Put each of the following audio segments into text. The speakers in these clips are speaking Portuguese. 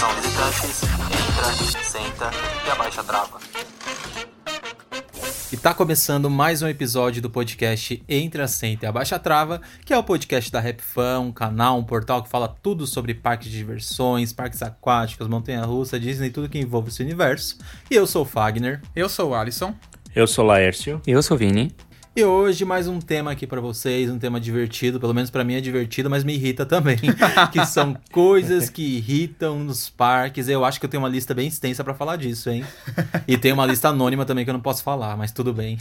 Atenção visitantes, entra, senta e abaixa a trava. E tá começando mais um episódio do podcast Entre a Senta e Abaixa a Trava, que é o podcast da RapFan, um canal, um portal que fala tudo sobre parques de diversões, parques aquáticos, montanha-russa, Disney, tudo que envolve esse universo. E eu sou o Fagner. Eu sou o Alisson. Eu sou o Laércio. Eu sou o Vini. E hoje mais um tema aqui para vocês, um tema divertido, pelo menos para mim é divertido, mas me irrita também, que são coisas que irritam nos parques. Eu acho que eu tenho uma lista bem extensa para falar disso, hein? E tem uma lista anônima também que eu não posso falar, mas tudo bem.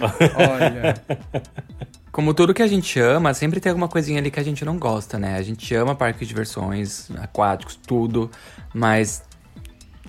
Olha. Como tudo que a gente ama, sempre tem alguma coisinha ali que a gente não gosta, né? A gente ama parques de diversões, aquáticos, tudo, mas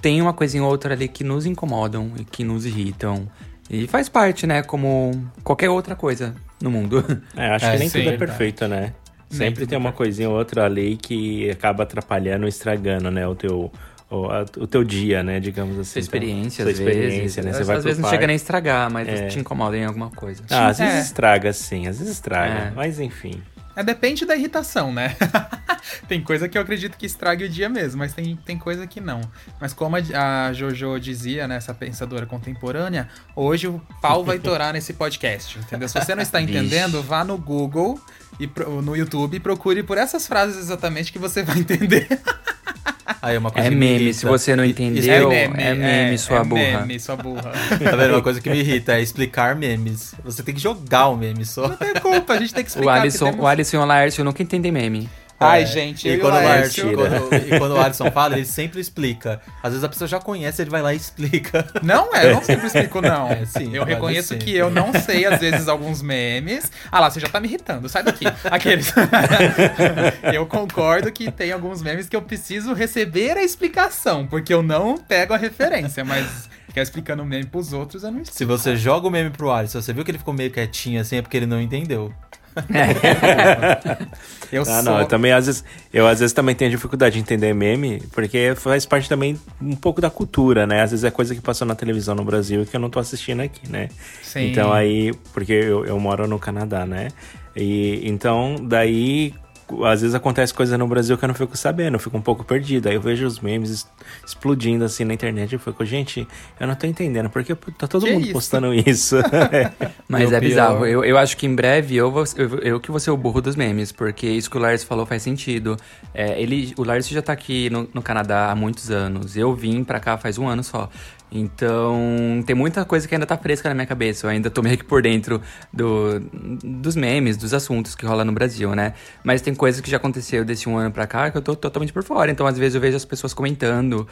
tem uma coisinha ou outra ali que nos incomodam e que nos irritam. E faz parte, né? Como qualquer outra coisa no mundo. É, acho É, que nem sim, tudo é verdade. perfeito, né? Sempre tem uma coisinha ou outra ali que acaba atrapalhando, estragando, né? O teu, o, o teu dia, né? Digamos assim. Sua experiência, Então, às sua vezes. experiência, né? Você Às, vai às vezes não parque. chega nem a estragar, mas É. te incomoda em alguma coisa. Ah, às vezes É. estraga, sim. Às vezes estraga. É. Mas enfim. É, depende da irritação, né? tem coisa que eu acredito que estrague o dia mesmo, mas tem, tem coisa que não. Mas como a, a Jojo dizia, né, essa pensadora contemporânea, hoje o pau vai torar nesse podcast, entendeu? Se você não está entendendo, vá no Google e pro- no YouTube e procure por essas frases exatamente que você vai entender. Aí uma coisa É que me meme, irrita- se você não e- entendeu. é meme, sua é burra. meme, sua burra. Tá vendo? Uma coisa que me irrita é explicar memes. Você tem que jogar o meme só. Não tem culpa, a gente tem que O explicar. que Alisson, temos- o Alisson e o Laércio nunca entendem meme. Ai, É, gente, eu e e quando, o Alisson, quando, e quando o Alisson fala, ele sempre explica. Às vezes a pessoa já conhece, ele vai lá e explica. Não é, eu não sempre explico, não. É, sim, eu reconheço sempre. que eu não sei, às vezes, alguns memes. Ah lá, você já tá me irritando, sai daqui. Aqueles. eu concordo que tem alguns memes que eu preciso receber a explicação, porque eu não pego a referência, mas ficar explicando o meme pros outros, eu não explico. Se você joga o meme pro Alisson, você viu que ele ficou meio quietinho assim, é porque ele não entendeu. Eu Ah, sou. não, eu também às vezes, eu às vezes também tenho dificuldade de entender meme, porque faz parte também um pouco da cultura, né? Às vezes é coisa que passou na televisão no Brasil que eu não tô assistindo aqui, né? Sim. Então aí, porque eu, eu moro no Canadá, né? E então daí às vezes acontece coisa no Brasil que eu não fico sabendo, eu fico um pouco perdido. Aí eu vejo os memes es- explodindo assim na internet e fico, gente, eu não tô entendendo, porque tá todo Que mundo isso? postando isso. Mas o é bizarro. pior- Eu, eu acho que em breve eu, vou, eu, eu que vou ser o burro dos memes, porque isso que o Lars falou faz sentido. É, ele, o Lars já tá aqui no, no Canadá há muitos anos. Eu vim pra cá faz um ano só. Então, tem muita coisa que ainda tá fresca na minha cabeça. Eu ainda tô meio que por dentro do, dos memes, dos assuntos que rola no Brasil, né? Mas tem coisas que já aconteceu desse um ano pra cá que eu tô totalmente por fora. Então, às vezes, eu vejo as pessoas comentando,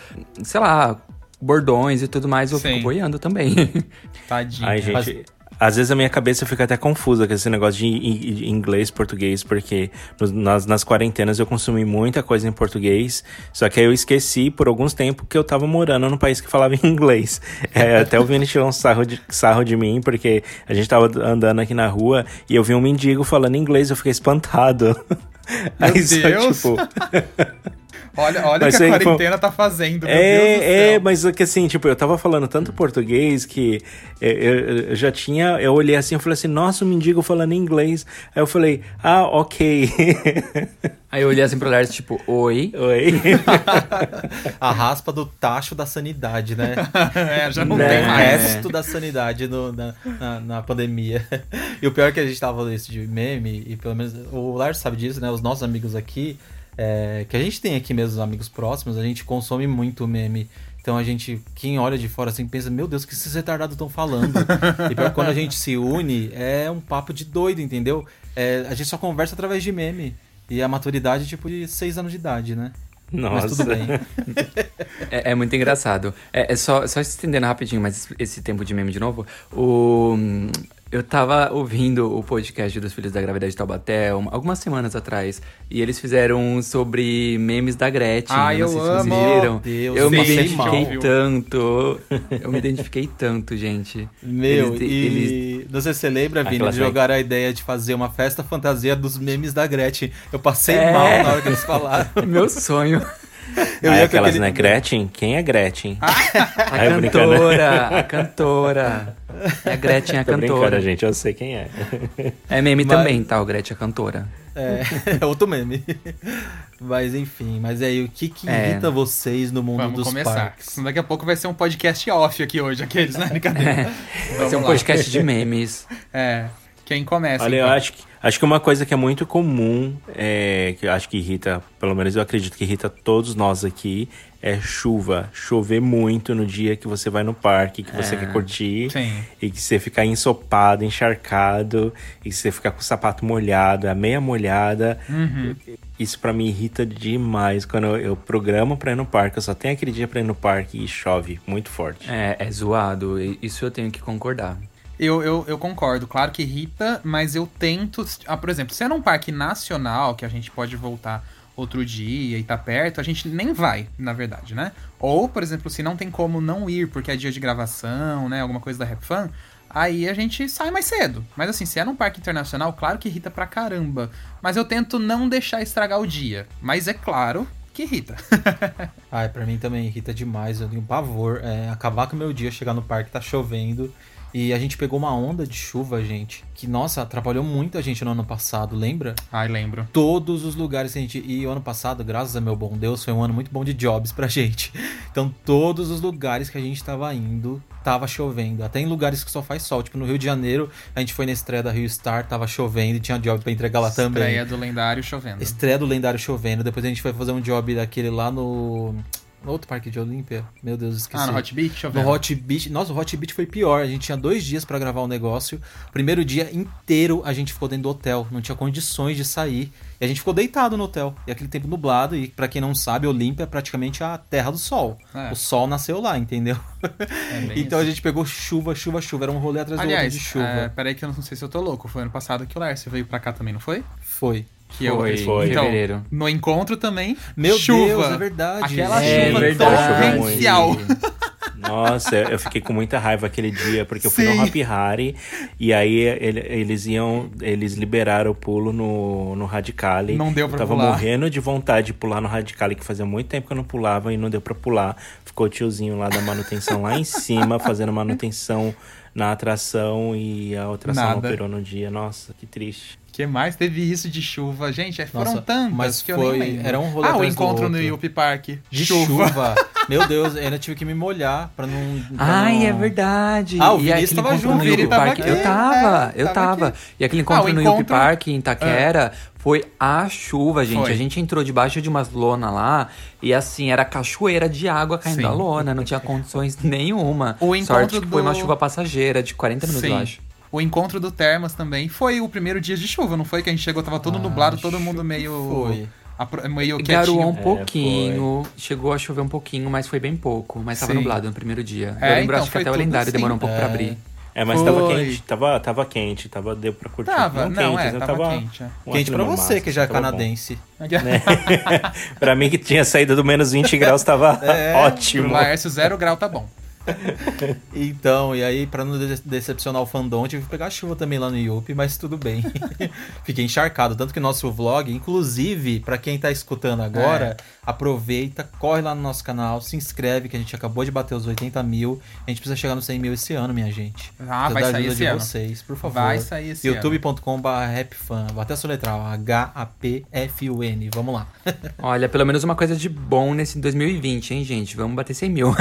sei lá, bordões e tudo mais, eu Sim. fico boiando também. Tadinho. Ai, gente, Às vezes a minha cabeça fica até confusa com esse negócio de in- in- inglês, português, porque nas, nas quarentenas eu consumi muita coisa em português, só que aí eu esqueci por alguns tempos que eu tava morando num país que falava inglês. É, até o Vini tirou um sarro de, sarro de mim, porque a gente tava andando aqui na rua e eu vi um mendigo falando inglês, eu fiquei espantado. aí só, Deus. tipo. Olha, olha o Mas que a quarentena tá fazendo, meu Deus do É, é, céu. mas é que assim, tipo, eu tava falando tanto português que é, eu, eu já tinha. Eu olhei assim e falei assim, nossa, um mendigo falando inglês. Aí eu falei, ah, ok. Aí eu olhei assim pro Lars, tipo, oi. Oi. A raspa do tacho da sanidade, né? É, já não o tem mais. resto da sanidade no- na, na, na pandemia. E o pior é que a gente tava falando isso de meme, e pelo menos o Lars sabe disso, né? Os nossos amigos aqui, é, que a gente tem aqui mesmo, os amigos próximos, a gente consome muito meme. Então a gente, quem olha de fora assim, pensa, meu Deus, o que esses retardados estão falando? e pior, quando a gente se une, é um papo de doido, entendeu? É, a gente só conversa através de meme. E a maturidade, tipo, de seis anos de idade, né? Nossa. Mas tudo bem. É, é muito engraçado. É, é só, só estendendo rapidinho, mas esse tempo de meme de novo. O, eu tava ouvindo o podcast dos Filhos da Gravidade de Taubaté um- algumas semanas atrás. E eles fizeram um sobre memes da Gretchen. Não eu se vocês amo! viram. Deus, eu me identifiquei mal. tanto. Eu me identifiquei tanto, gente. Meu, Eles- e eles- não sei se você lembra, Vini, Aquelas de jogar a ideia de fazer uma festa fantasia dos memes da Gretchen. Eu passei É. mal na hora que eles falaram. Meu sonho. Eu ah, ia é com aquelas, aquele- né? Gretchen? Quem é Gretchen? A Ai, brincando. cantora, a cantora. É a Gretchen, a Tô cantora. gente, eu sei quem é. É meme Mas- também, tá? O Gretchen, a cantora. É, é outro meme. Mas enfim, mas aí, o que que É. irrita vocês no mundo Vamos dos começar. parques? Daqui a pouco vai ser um podcast off aqui hoje, aqueles, né? Brincadeira. Vai Vamos ser um lá. podcast de memes. É. Quem começa? Olha, eu então? acho que, acho que uma coisa que é muito comum, é, que eu acho que irrita, pelo menos eu acredito que irrita todos nós aqui, é chuva. Chover muito no dia que você vai no parque, que você É. quer curtir. Sim. E que você fica ensopado, encharcado, e que você fica com o sapato molhado, a meia molhada. Uhum. Isso pra mim irrita demais. Quando eu, eu programo pra ir no parque, eu só tenho aquele dia pra ir no parque e chove muito forte. É, é zoado. Isso eu tenho que concordar. Eu, eu, eu concordo, claro que irrita, mas eu tento. Ah, por exemplo, se é num parque nacional, que a gente pode voltar outro dia e tá perto, a gente nem vai, na verdade, né? Ou, por exemplo, se não tem como não ir porque é dia de gravação, né? Alguma coisa da Rap Fan, aí a gente sai mais cedo. Mas assim, se é num parque internacional, claro que irrita pra caramba. Mas eu tento não deixar estragar o dia. Mas é claro que irrita. Ai, pra mim também irrita demais. Eu tenho pavor. É, acabar com o meu dia, chegar no parque, tá chovendo. E a gente pegou uma onda de chuva, gente, que, nossa, atrapalhou muito a gente no ano passado, lembra? Ai, lembro. Todos os lugares que a gente. E o ano passado, graças a meu bom Deus, foi um ano muito bom de jobs pra gente. Então, todos os lugares que a gente tava indo, tava chovendo. Até em lugares que só faz sol. Tipo, no Rio de Janeiro, a gente foi na estreia da Rio Star, tava chovendo e tinha job pra entregar lá também. Estreia do lendário chovendo. Estreia do lendário chovendo. Depois a gente foi fazer um job daquele lá no. Outro parque de Olímpia. Meu Deus, esqueci. Ah, no Hot Beach. No Hot Beach. Nossa, o Hot Beach foi pior. A gente tinha dois dias pra gravar o negócio. O primeiro dia inteiro a gente ficou dentro do hotel. Não tinha condições de sair. E a gente ficou deitado no hotel. E aquele tempo nublado. E pra quem não sabe, Olímpia é praticamente a terra do sol. É. O sol nasceu lá, entendeu? É então isso. a gente pegou chuva, chuva, chuva. Era um rolê atrás do Aliás, outro de chuva. é, peraí que eu não sei se eu tô louco. Foi ano passado que o Lércio veio pra cá também, não foi? Foi. Que Foi, foi. em Então, fevereiro. no encontro também, Meu chuva. Deus, é verdade. Aquela É chuva verdade. torrencial. Nossa, eu fiquei com muita raiva aquele dia, porque eu fui Sim. no Happy Hari e aí ele- eles iam, eles liberaram o pulo no, no Radicali. Não deu pra eu tava pular. morrendo de vontade de pular no Radicali, que fazia muito tempo que eu não pulava e não deu pra pular. Ficou o tiozinho lá da manutenção lá em cima, fazendo manutenção na atração e a atração não Nada. operou no dia. Nossa, que triste. Que mais teve isso de chuva? Gente, foram Nossa, tantas mas que eu foi- nem lembro. era um rolê Ah, o do encontro no. Yuppie Park. De chuva. Meu Deus, eu ainda tive que me molhar pra não. pra Ai, não- é verdade. Ah, o e Vinícius aquele tava encontro junto, no tava Park. aqui, Eu tava, é, eu tava aqui. E aquele Ah, encontro o no encontro- Yuppie Park em Itaquera foi a chuva, gente. Foi. A gente entrou debaixo de umas lona lá e assim, era cachoeira de água caindo Sim. da lona, não tinha condições nenhuma. O encontro Sorte que foi uma do- chuva passageira de 40 minutos, eu acho. O encontro do Termas também foi o primeiro dia de chuva, não foi? Que a gente chegou, tava todo Ah, nublado, todo mundo meio. foi. Meio Garoou um quietinho. pouquinho, chegou a chover um pouquinho, mas foi bem pouco. Mas tava Sim. nublado no primeiro dia. É, eu lembro, então, acho que foi até o lendário demorou um assim. pouco pra É. abrir. É, mas tava Foi. quente, tava, tava quente, tava, deu pra curtir. Tava, não, quente, é, né? tava quente, é. um Quente pra você, massa, que já é tava canadense. pra mim que tinha saído do menos 20 graus, tava É, ótimo. Pro Laércio, zero grau tá bom. Então, e aí, pra não de- decepcionar o fandom, tive que pegar chuva também lá no Yupi, mas tudo bem. Fiquei encharcado. Tanto que nosso vlog, inclusive, pra quem tá escutando agora, aproveita, corre lá no nosso canal, se inscreve, que a gente acabou de bater os 80 mil. A gente precisa chegar nos 100 mil esse ano, minha gente. Ah, Precisa vai da sair ajuda esse de ano. vocês, por favor. Vai sair esse ano. youtube.com.br rapfan. Vou até soletrar, H-A-P-F-U-N. Vamos lá. Olha, pelo menos uma coisa de bom nesse 2020, hein, gente? Vamos bater 100 mil.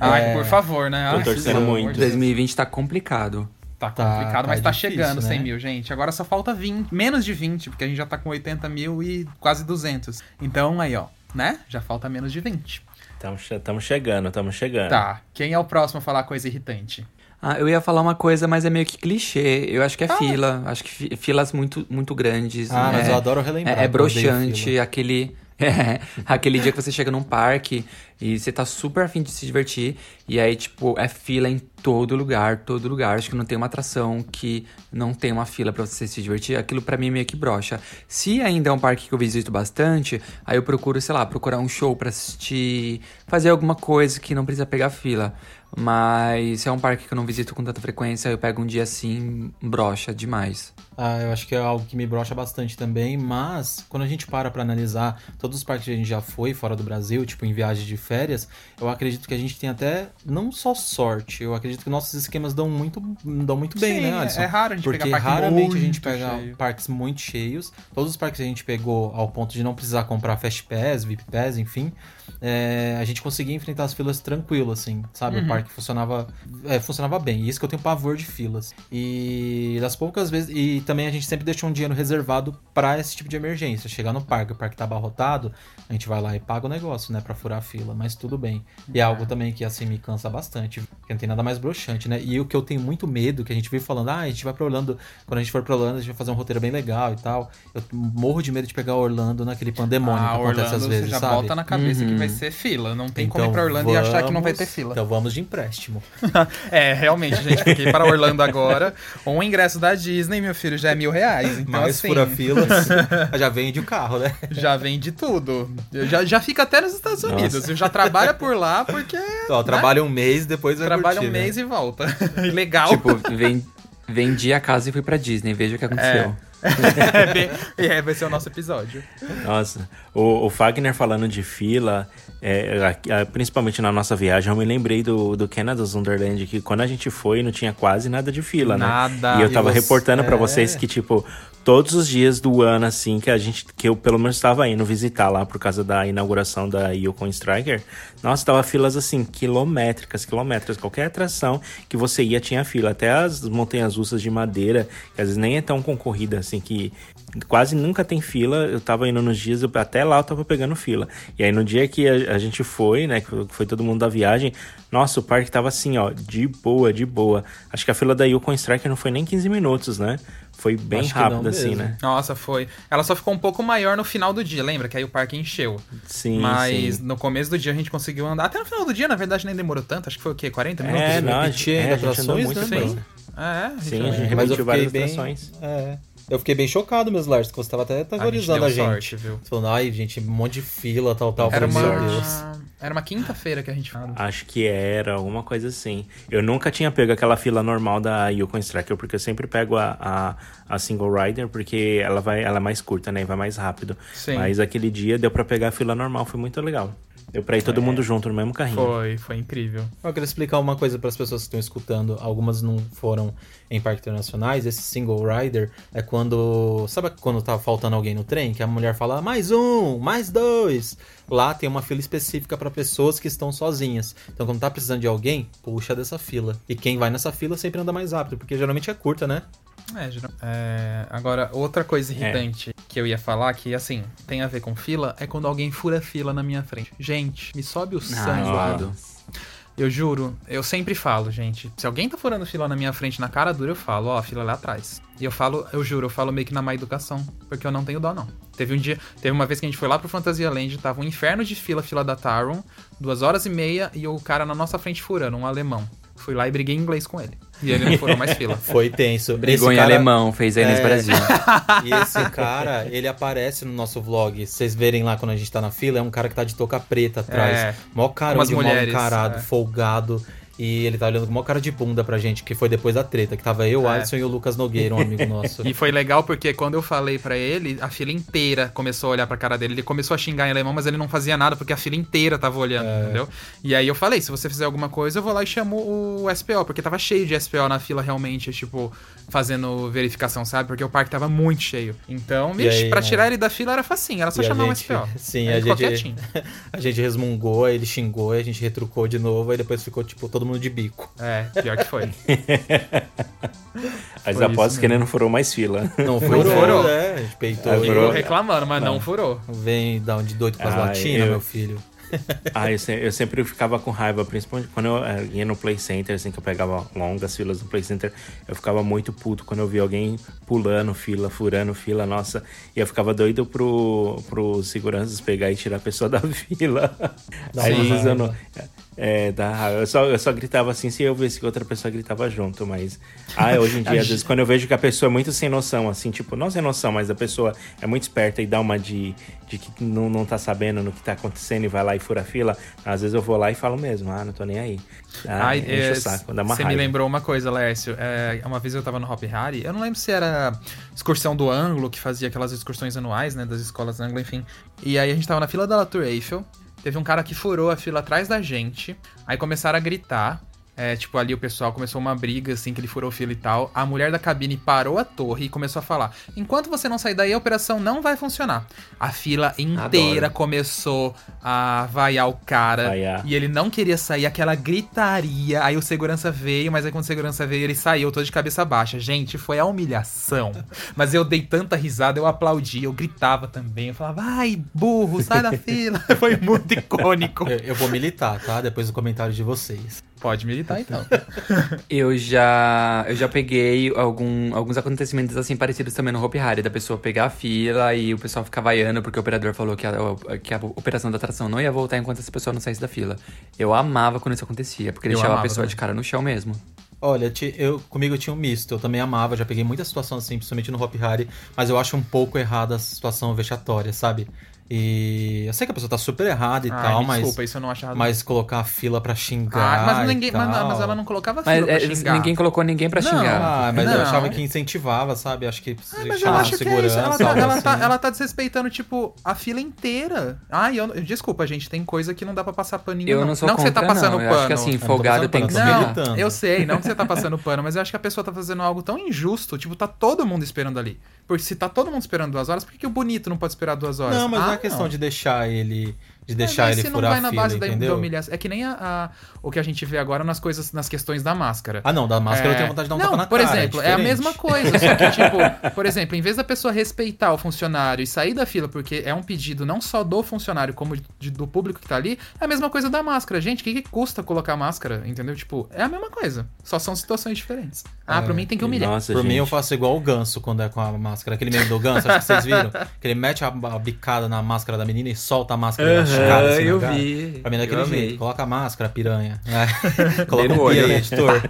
Ai, É. por favor, né? Tô Ai, torcendo muito. de Deus. 2020 tá complicado. Tá Tá- complicado, tá mas tá difícil, chegando né? 100 mil, gente. Agora só falta 20, menos de 20, porque a gente já tá com 80 mil e quase 200. Então aí, ó, né? Já falta menos de 20. Estamos chegando, estamos chegando. Tá, quem é o próximo a falar coisa irritante? Ah, eu ia falar uma coisa, mas é meio que clichê. Eu acho que é fila. Acho que fi- filas muito, muito grandes. Ah, mas é, eu adoro relembrar. É, é broxante, fila. aquele. É, aquele dia que você chega num parque e você tá super afim de se divertir. E aí, tipo, é fila em todo lugar, todo lugar. Acho que não tem uma atração que não tem uma fila pra você se divertir. Aquilo pra mim meio que brocha. Se ainda é um parque que eu visito bastante, aí eu procuro, sei lá, procurar um show pra assistir, fazer alguma coisa que não precisa pegar fila. Mas se é um parque que eu não visito com tanta frequência, eu pego um dia assim, brocha demais. Ah, eu acho que é algo que me brocha bastante também, mas quando a gente para pra analisar todos os parques que a gente já foi fora do Brasil, tipo em viagem de férias, eu acredito que a gente tem até não só sorte, eu acredito que nossos esquemas dão muito, dão muito bem, Sim, né, é- Alisson? é raro a gente Porque pegar raramente a gente pega cheio. parques muito cheios. Todos os parques que a gente pegou ao ponto de não precisar comprar Fast Pass, VIP Pass, enfim, é, a gente conseguia enfrentar as filas tranquilo, assim, sabe? Uhum. O parque funcionava, é, funcionava bem. E isso que eu tenho pavor de filas. E das poucas vezes. E também a gente sempre deixou um dinheiro reservado pra esse tipo de emergência. Chegar no parque, o parque tá abarrotado, a gente vai lá e paga o negócio, né? Pra furar a fila. Mas tudo bem. E é algo também que assim me cansa bastante. Porque não tem nada mais broxante, né? E o que eu tenho muito medo, que a gente vive falando, ah, a gente vai pra Orlando. Quando a gente for pra Orlando, a gente vai fazer um roteiro bem legal e tal. Eu morro de medo de pegar Orlando naquele pandemônio ah, que acontece Orlando, às vezes, você já sabe? bota na cabeça que vai ser fila. Não tem como ir pra Orlando e achar que não vai ter vamos- fila. Então vamos de empréstimo. É, realmente, gente, porque para Orlando agora, um ingresso da Disney, meu filho, já é mil reais. Então, Mais assim, fura filas, já vende o carro, né? já vem de tudo. Já, já fica até nos Estados Unidos. Já trabalha por lá porque Ó, trabalha um mês, depois vai trabalha curtir, um né? mês e volta. Legal. Tipo, ven- vendi a casa e fui pra Disney. Veja o que aconteceu. é, é, vai ser o nosso episódio. Nossa, o, o Fagner falando de fila, é, aqui- ah, principalmente na nossa viagem, eu me lembrei do, do Canada's Wonderland, que quando a gente foi não tinha quase nada de fila, né? Nada. E eu E tava você- reportando pra é. vocês que, tipo, todos os dias do ano, assim, que a gente, que eu pelo menos estava indo visitar lá por causa da inauguração da Yukon Striker, nossa, tava filas assim, quilométricas, quilométricas. Qualquer atração que você ia tinha fila. Até as montanhas russas de madeira, que às vezes nem é tão concorrida assim, que quase nunca tem fila. Eu tava indo nos dias, eu- até lá eu tava pegando fila. E aí no dia que a, a gente foi, né, que foi todo mundo da viagem, nossa, o parque tava assim, ó, de boa, de boa. Acho que a fila da Yukon Striker não foi nem 15 minutos, né? Foi bem Acho rápido assim, mesmo. né? Nossa, foi. Ela só ficou um pouco maior no final do dia, lembra? Que aí o parque encheu. Sim, Mas sim. no começo do dia a gente conseguiu andar. Até no final do dia, na verdade, nem demorou tanto. Acho que foi o quê? 40 minutos? É, não, a gente, tinha é, a gente andou muito né, mano? É, a gente Sim, a gente repetiu várias bem. atrações. É. Eu fiquei bem chocado mesmo, Lars, que você tava até aterrorizando a deu gente. sorte, viu? Você falando, ai, gente, um monte de fila, tal, tal. Era uma, Meu Deus. era uma quinta-feira que a gente falou. Acho que era, alguma coisa assim. Eu nunca tinha pego aquela fila normal da Yukon Striker, porque eu sempre pego a, a, a single rider, porque ela, vai, ela é mais curta, né? E vai mais rápido. Sim. Mas aquele dia deu pra pegar a fila normal, foi muito legal. Deu pra ir todo mundo junto no mesmo carrinho. Foi, foi incrível. Eu queria explicar uma coisa para as pessoas que estão escutando. Algumas não foram em parques internacionais. Esse single rider é quando. Sabe quando tá faltando alguém no trem? Que a mulher fala mais um, mais dois. Lá tem uma fila específica para pessoas que estão sozinhas. Então, quando tá precisando de alguém, puxa dessa fila. E quem vai nessa fila sempre anda mais rápido, porque geralmente é curta, né? É, é, agora, outra coisa irritante que eu ia falar, que assim, tem a ver com fila, é quando alguém fura fila na minha frente. Gente, me sobe o sangue. zoado. Eu juro, eu sempre falo, gente. Se alguém tá furando fila na minha frente, na cara dura, eu falo, ó, a fila é lá atrás. E eu falo, eu juro, eu falo meio que na má educação, porque eu não tenho dó, não. Teve um dia, teve uma vez que a gente foi lá pro Fantasia Land, tava um inferno de fila, fila da Taron, duas horas e meia, e o cara na nossa frente furando, um alemão. Fui lá e briguei em inglês com ele. E ele não furou mais fila. Foi tenso. Brigou cara- alemão, fez a Inês É. Brasil. E esse cara, ele aparece no nosso vlog. Vocês verem lá quando a gente tá na fila, é um cara que tá de touca preta atrás. É. Mó cara de mal mulheres, encarado, é. folgado. E ele tá olhando com mó cara de bunda pra gente, que foi depois da treta, que tava eu, o É. Alisson e o Lucas Nogueira, um amigo nosso. E foi legal porque quando eu falei pra ele, a fila inteira começou a olhar pra cara dele. Ele começou a xingar em alemão, mas ele não fazia nada porque a fila inteira tava olhando, É. entendeu? E aí eu falei, se você fizer alguma coisa, eu vou lá e chamo o SPO, porque tava cheio de SPO na fila realmente, tipo, fazendo verificação, sabe? Porque o parque tava muito cheio. Então, E vixe, aí, pra é. tirar ele da fila era facinho, era só E chamar um gente- SPO. Sim, Aí a gente, a gente resmungou, aí ele xingou, aí a gente retrucou de novo, aí depois ficou, tipo, todo mundo de bico. É, pior que foi. As Foi apostas isso que ele não furou mais fila. Não Não furou, furou. né? A gente peitou ele. furou. Reclamando, mas não furou. Vem dar um de doido com as Ah, latinas, eu- meu filho. Ah, eu, se- eu sempre ficava com raiva, principalmente quando eu eh, ia no Play Center, assim, que eu pegava longas filas no Play Center, eu ficava muito puto quando eu via alguém pulando fila, furando fila, nossa, e eu ficava doido pro, pro seguranças pegar e tirar a pessoa da fila. Dá Aí, uma às vezes, eu não. É, raiva. Eu só, eu só gritava assim se eu visse que outra pessoa gritava junto, mas. Ah, hoje em dia, às vezes, quando eu vejo que a pessoa é muito sem noção, assim, tipo, não sem noção, mas a pessoa é muito esperta e dá uma de, de que não, não tá sabendo no que tá acontecendo e vai lá e fura a fila, às vezes eu vou lá e falo mesmo, ah, não tô nem aí. Ah, Ai, enche é, o saco, dá uma Você me raiva. lembrou uma coisa, Lécio. É, uma vez eu tava no Hop Harry, eu não lembro se era excursão do Ângulo, que fazia aquelas excursões anuais, né, das escolas Ângulo, enfim. E aí a gente tava na fila da La Tour Eiffel, teve um cara que furou a fila atrás da gente, aí começaram a gritar. É, tipo, ali o pessoal começou uma briga, assim, que ele furou fila e tal. A mulher da cabine parou a torre e começou a falar: Enquanto você não sair daí, a operação não vai funcionar. A fila inteira Adoro. começou a vaiar o cara. Vaiar. E ele não queria sair, aquela gritaria. Aí o segurança veio, mas aí quando o segurança veio, ele saiu todo de cabeça baixa. Gente, foi a humilhação. Mas eu dei tanta risada, eu aplaudi, eu gritava também. Eu falava, vai, burro, sai da fila. Foi muito icônico. Eu, eu vou militar, tá? Depois do comentário de vocês. Pode militar então. Eu já, eu já peguei algum, alguns acontecimentos assim parecidos também no Hopi Hari, da pessoa pegar a fila e o pessoal ficar vaiando porque o operador falou que a, que a operação da atração não ia voltar enquanto essa pessoa não saísse da fila. Eu amava quando isso acontecia, porque Eu deixava a pessoa também. de cara no chão mesmo. Olha, eu, comigo eu tinha um misto. Eu também amava, já peguei muita situação assim, principalmente no Hop Harry, mas eu acho um pouco errada a situação vexatória, sabe? E eu sei que a pessoa tá super errada e Ai, tal, mas, desculpa, isso eu não achava. mas colocar a fila pra xingar. Ah, mas, ninguém, mas, tal. mas ela não colocava Mas fila pra é, xingar. ninguém colocou ninguém pra Não. xingar. Ah, mas eu Não. achava que incentivava, sabe? Acho que Ah, mas eu acho que é isso. Ela, tá, ela, tá, assim. ela tá desrespeitando, tipo, a fila inteira. Ai, eu, desculpa, gente, tem coisa que não dá pra passar paninho, Eu não. não sou que você tá contra, passando não. pano. Eu acho que assim, folgado tem que ser. Não, eu sei, não que você tá passando pano, mas eu acho que a pessoa tá fazendo algo tão injusto. Tipo, tá todo mundo esperando ali. Porque se tá todo mundo esperando duas horas, por que, que o bonito não pode esperar duas horas? Não, mas não Ah, é questão de deixar ele. De deixar Mas ele se furar não vai a na base da, da entendeu? humilhação. É que nem a, a- o que a gente vê agora nas coisas, nas questões da máscara. Ah, não, da máscara eu É, tenho vontade de dar um não, tapa na por cara. exemplo, é, a diferente. mesma coisa, só que, tipo, por exemplo, em vez da pessoa respeitar o funcionário e sair da fila, porque é um pedido não só do funcionário, como de- do público que tá ali, é a mesma coisa da máscara. Gente, o que, que custa colocar máscara? Entendeu? Tipo, é a mesma coisa. Só são situações diferentes. Ah, É, pra mim tem que humilhar. Nossa, Por gente. mim, eu faço igual o ganso quando é com a máscara. Aquele meme do ganso, acho que vocês viram. Que ele mete a, a bicada na máscara da menina e solta a máscara machucada. assim, eu na cara. vi. Pra mim é daquele jeito. Coloca a máscara, piranha. É. Coloca no um editor.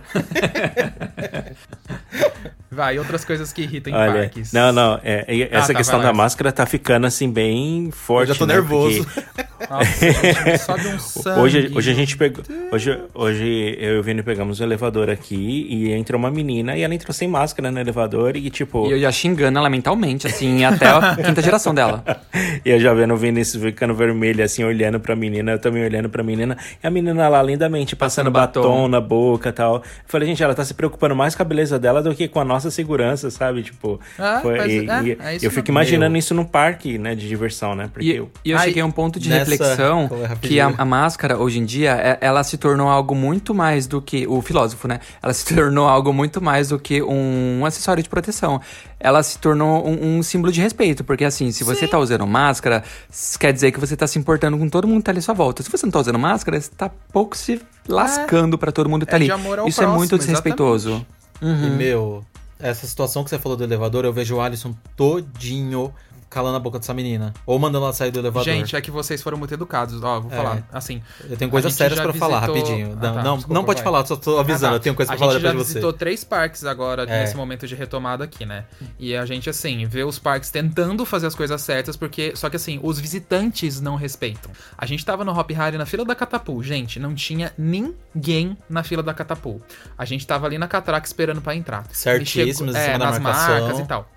Vai, outras coisas que irritam em Olha, parques. não, não, é, e essa tá, questão da máscara tá ficando assim bem forte. Eu já tô né? nervoso. Porque Nossa, um sangue. Hoje, hoje a gente pegou. Hoje, hoje eu e o Vini pegamos o elevador aqui e entrou uma menina e ela entrou sem máscara no elevador e tipo. E eu já xingando ela mentalmente, assim, até a quinta geração dela. E eu já vendo o Vinícius ficando vermelho, assim, olhando pra menina, eu também olhando pra menina, e a menina lá lindamente passando, Passando batom. batom. na boca e tal. Eu falei, gente, ela tá se preocupando mais com a beleza dela do que com a nossa segurança, sabe? Tipo, Ah, foi- mas e, é, e é isso eu fico imaginando Meu. isso num parque, né, de diversão, né? Porque E, eu. e eu Ai, cheguei a um ponto de nessa- reflexão é que a, a máscara, hoje em dia, é- ela se tornou algo muito mais do que. O filósofo, né? Ela se tornou algo muito mais do que um, acessório de proteção. Ela se tornou um, um símbolo de respeito. Porque, assim, se você tá usando máscara, quer dizer que você tá se importando com todo mundo que tá ali à sua volta. Se você não tá usando máscara, você tá pouco se lascando pra todo mundo que tá É de ali. amor ao Isso é muito próximo, desrespeitoso. E, meu, essa situação que você falou do elevador, eu vejo o Alisson todinho calando a boca dessa menina. Ou mandando ela sair do elevador. Gente, é que vocês foram muito educados. Ó, vou É. falar. Assim, eu tenho a coisas gente sérias já pra falar visitou- rapidinho. Ah, não, tá, não, desculpa, não pode vai. falar, só tô avisando, Ah, tá. eu tenho coisa pra a falar gente já depois de você. visitou três parques agora, É. nesse momento de retomada aqui, né? E a gente, assim, vê os parques tentando fazer as coisas certas, porque. Só que, assim, os visitantes não respeitam. A gente tava no Hop Harry na fila da Catapult. Gente, não tinha ninguém na fila da Catapult. A gente tava ali na catraca esperando pra entrar. Certíssimos, em é, nas marcação. marcas e tal.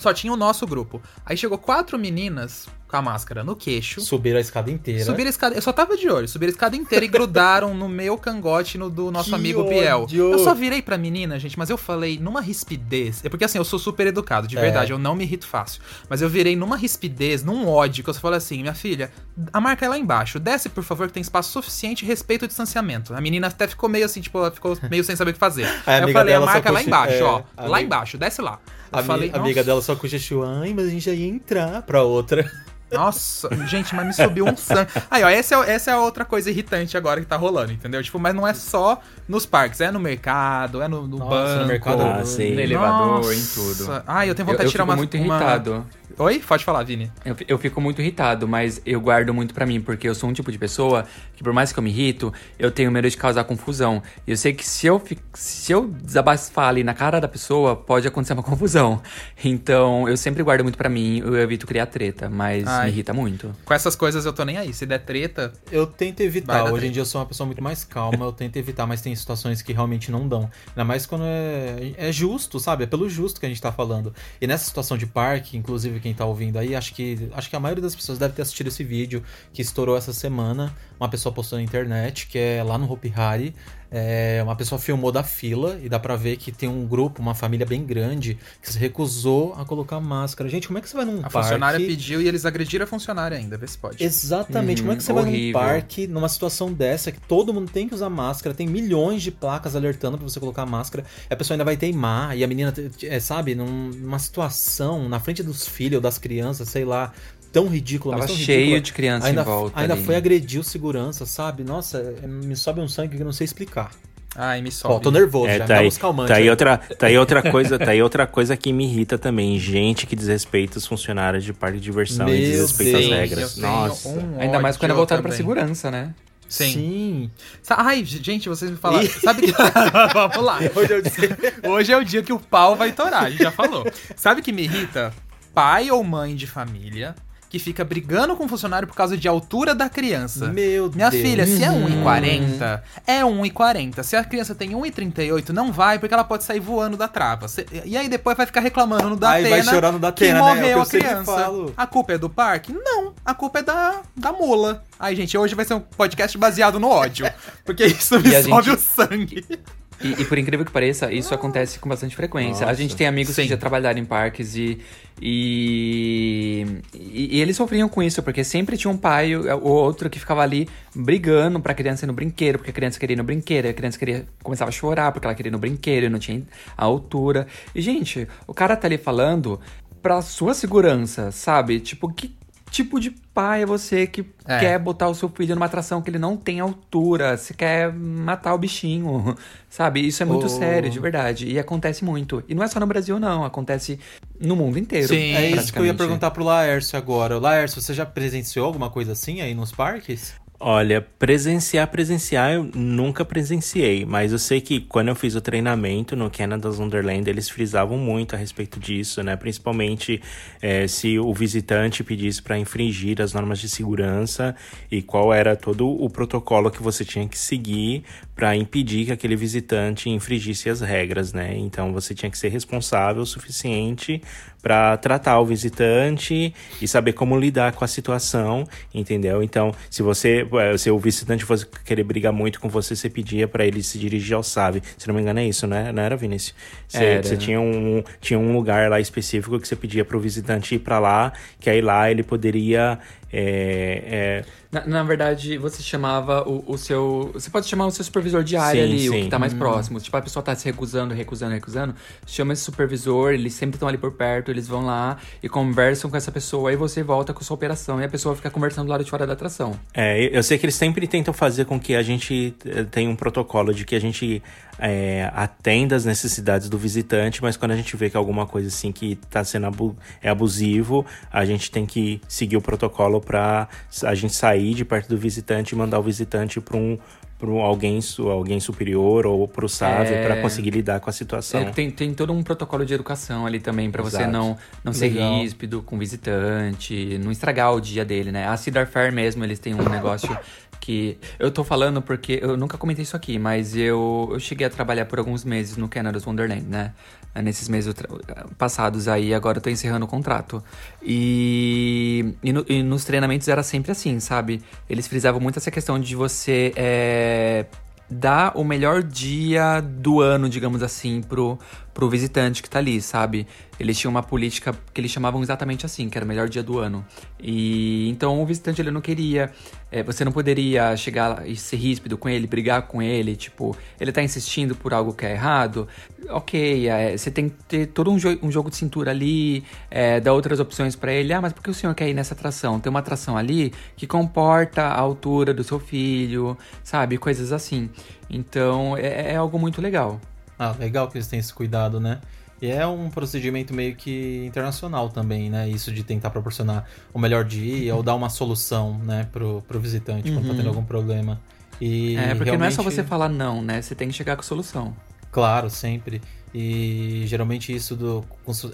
Só tinha o nosso grupo. Aí chegou quatro meninas com a máscara no queixo. Subiram a escada inteira. Subiram a escada, eu só tava de olho, subiram a escada inteira e grudaram no meu cangote no do nosso Que amigo Biel. ódio! Eu só virei pra menina, gente, mas eu falei numa rispidez. É porque assim, eu sou super educado, de É. verdade, eu não me irrito fácil. Mas eu virei numa rispidez, num ódio, que eu só falei assim: minha filha, a marca é lá embaixo, desce por favor, que tem espaço suficiente e respeita o distanciamento. A menina até ficou meio assim, tipo, ela ficou meio sem saber o que fazer. Aí eu falei: a marca é lá embaixo, é, ó. Lá amiga- embaixo, desce lá. Eu A, falei, amiga dela só cochichou, ai, mas a gente já ia entrar pra outra. Nossa, gente, mas me subiu um sangue. Aí, ó, essa é, essa é a outra coisa irritante agora que tá rolando, entendeu? Tipo, mas não é só nos parques, é no mercado, é no, no Nossa, banco. no mercado, Ah, sim. No elevador, Nossa. em tudo. Ai, eu tenho vontade eu, de tirar eu fico uma... muito uma- irritado. Oi? Pode falar, Vini. Eu, eu fico muito irritado, mas eu guardo muito pra mim, porque eu sou um tipo de pessoa que, por mais que eu me irrito, eu tenho medo de causar confusão. E eu sei que se eu, se eu desabafar ali na cara da pessoa, pode acontecer uma confusão. Então, eu sempre guardo muito pra mim, eu evito criar treta, mas Ai. me irrita muito. Com essas coisas eu tô nem aí. Se der treta, Eu tento evitar. Hoje em treta. dia eu sou uma pessoa muito mais calma, eu tento evitar, mas tem situações que realmente não dão. Ainda mais quando é, é justo, sabe? É pelo justo que a gente tá falando. E nessa situação de parque, inclusive quem tá ouvindo aí, acho que, acho que a maioria das pessoas deve ter assistido esse vídeo que estourou essa semana. Uma pessoa postou na internet, que é lá no Hopi Hari. É, uma pessoa filmou da fila e dá pra ver que tem um grupo, uma família bem grande, que se recusou a colocar máscara. Gente, como é que você vai num a parque? funcionária pediu e eles agrediram a funcionária ainda. Vê se pode. Exatamente. Uhum, Como é que você vai num horrível. parque, numa situação dessa, que todo mundo tem que usar máscara, tem milhões de placas alertando pra você colocar máscara, e a pessoa ainda vai teimar, e a menina, é, sabe, num- numa situação na frente dos filhos ou das crianças, sei lá, tão ridícula, Tava mas tão cheio ridícula, de criança ainda, em volta Ainda ali. foi agredir o segurança, sabe? Nossa, é- me sobe um sangue que eu não sei explicar. Ai, me sobe. Ó, tô nervoso É, já, tá aí, tá aí aí. outra, tá aí outra coisa, tá aí outra coisa que me irrita também, gente que desrespeita os funcionários de parque de diversão e Meu desrespeita as Deus, regras. eu tenho Nossa. um Ainda mais quando é voltado pra também. segurança, né? Sim. Sim. Ai, gente, vocês me falaram. Sabe que. Vamos lá. Hoje eu disse... Hoje é o dia que o pau vai torar, a gente já falou. Sabe o que me irrita? Pai ou mãe de família que fica brigando com o funcionário por causa de altura da criança. Meu Minha Deus. filha, se é 1,40, é 1,40. Se a criança tem 1,38, não vai, porque ela pode sair voando da trava. E aí depois vai ficar reclamando no Aí vai chorar no Datena, que né? É morreu que eu a criança. A culpa é do parque? Não, a culpa é da, da mula. Ai, gente, hoje vai ser um podcast baseado no ódio. Porque isso me sobe gente- o sangue. E, e por incrível que pareça, isso acontece com bastante frequência. Nossa. A gente tem amigos Sim. que já trabalharam em parques e, e, e, e eles sofriam com isso, porque sempre tinha um pai ou outro que ficava ali brigando pra criança ir no brinquedo, porque a criança queria ir no brinquedo, a criança queria, começava a chorar porque ela queria ir no brinquedo e não tinha a altura. E, gente, o cara tá ali falando pra sua segurança, sabe? Tipo, que tipo de pai é você que É. quer botar o seu filho numa atração que ele não tem altura? Você quer matar o bichinho, sabe? Isso é muito Oh. sério, de verdade. E acontece muito. E não é só no Brasil, não. Acontece no mundo inteiro. Sim. É isso que eu ia perguntar pro Laércio agora. Laércio, você já presenciou alguma coisa assim aí nos parques? Olha, presenciar, presenciar, eu nunca presenciei, mas eu sei que quando eu fiz o treinamento no Canada's Wonderland, eles frisavam muito a respeito disso, né? Principalmente eh, se o visitante pedisse para infringir as normas de segurança e qual era todo o protocolo que você tinha que seguir para impedir que aquele visitante infringisse as regras, né? Então você tinha que ser responsável o suficiente para tratar o visitante e saber como lidar com a situação, entendeu? Então, se você, eh, se o visitante fosse querer brigar muito com você, você pedia para ele se dirigir ao SAV. Se não me engano é isso, né? Não era, Vinícius? Você, Era. você tinha um tinha um lugar lá específico que você pedia para o visitante ir para lá, que aí lá ele poderia É, é, Na, na verdade, você chamava o, o seu. Você pode chamar o seu supervisor de área Sim, ali, o sim. que tá mais próximo. Tipo, a pessoa tá se recusando, recusando, recusando. Chama esse supervisor, eles sempre estão ali por perto, eles vão lá e conversam com essa pessoa, aí você volta com sua operação e a pessoa fica conversando do lado de fora da atração. É, eu sei que eles sempre tentam fazer com que a gente eh, tenha um protocolo de que a gente é, atenda as necessidades do visitante, mas quando a gente vê que alguma coisa assim que tá sendo abu é abusivo, a gente tem que seguir o protocolo para a gente sair de perto do visitante e mandar o visitante para um para alguém, su- alguém superior ou para o SAV É. para conseguir lidar com a situação. É, tem, tem todo um protocolo de educação ali também, pra você não, não ser Legal. ríspido com o visitante, não estragar o dia dele, né? A Cedar Fair mesmo, eles têm um negócio que. Eu tô falando porque eu nunca comentei isso aqui, mas eu, eu cheguei a trabalhar por alguns meses no Canada's Wonderland, né? Nesses meses passados aí, agora eu tô encerrando o contrato. E, e, no- e nos treinamentos era sempre assim, sabe? Eles frisavam muito essa questão de você. é, dar o melhor dia do ano, digamos assim, pro, pro visitante que tá ali, sabe? Eles tinham uma política que eles chamavam exatamente assim, que era o melhor dia do ano. E então o visitante ele não queria, é, você não poderia chegar e ser ríspido com ele, brigar com ele, tipo, ele tá insistindo por algo que é errado. Ok, é, você tem que ter todo um, jo- um jogo de cintura ali, é, dar outras opções pra ele. Ah, mas por que o senhor quer ir nessa atração? Tem uma atração ali que comporta a altura do seu filho, sabe? Coisas assim. Então é, é algo muito legal. Ah, legal que eles têm esse cuidado, né? E é um procedimento meio que internacional também, né? Isso de tentar proporcionar o melhor dia ou dar uma solução, né, pro, pro visitante quando tá tendo algum problema. E é, porque não é só realmente- você falar não, né? Você tem que chegar com solução. Claro, sempre. E geralmente isso do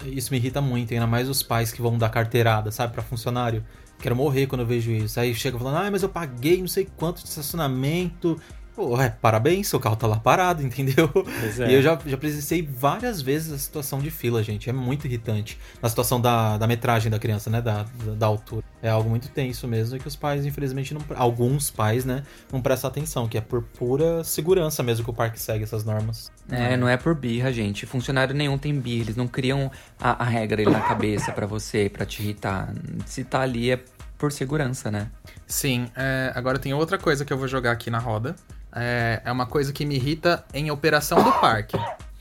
isso me irrita muito, ainda mais os pais que vão dar carteirada, sabe, Pra funcionário. Quero morrer quando eu vejo isso. Aí chega falando: "Ah, mas eu paguei não sei quanto de estacionamento". Pô, é, parabéns, seu carro tá lá parado, entendeu? É. E eu já, já presenciei várias vezes a situação de fila, gente. É muito irritante. Na situação da, da metragem da criança, né? Da, da, da altura. É algo muito tenso mesmo e que os pais, infelizmente, não. Alguns pais, né? Não prestam atenção, que é por pura segurança mesmo que o parque segue essas normas. É, não é por birra, gente. Funcionário nenhum tem birra. Eles não criam a, a regra ali na cabeça pra você, pra te irritar. Se tá ali é por segurança, né? Sim, é, agora tem outra coisa que eu vou jogar aqui na roda. É, é uma coisa que me irrita em operação do parque,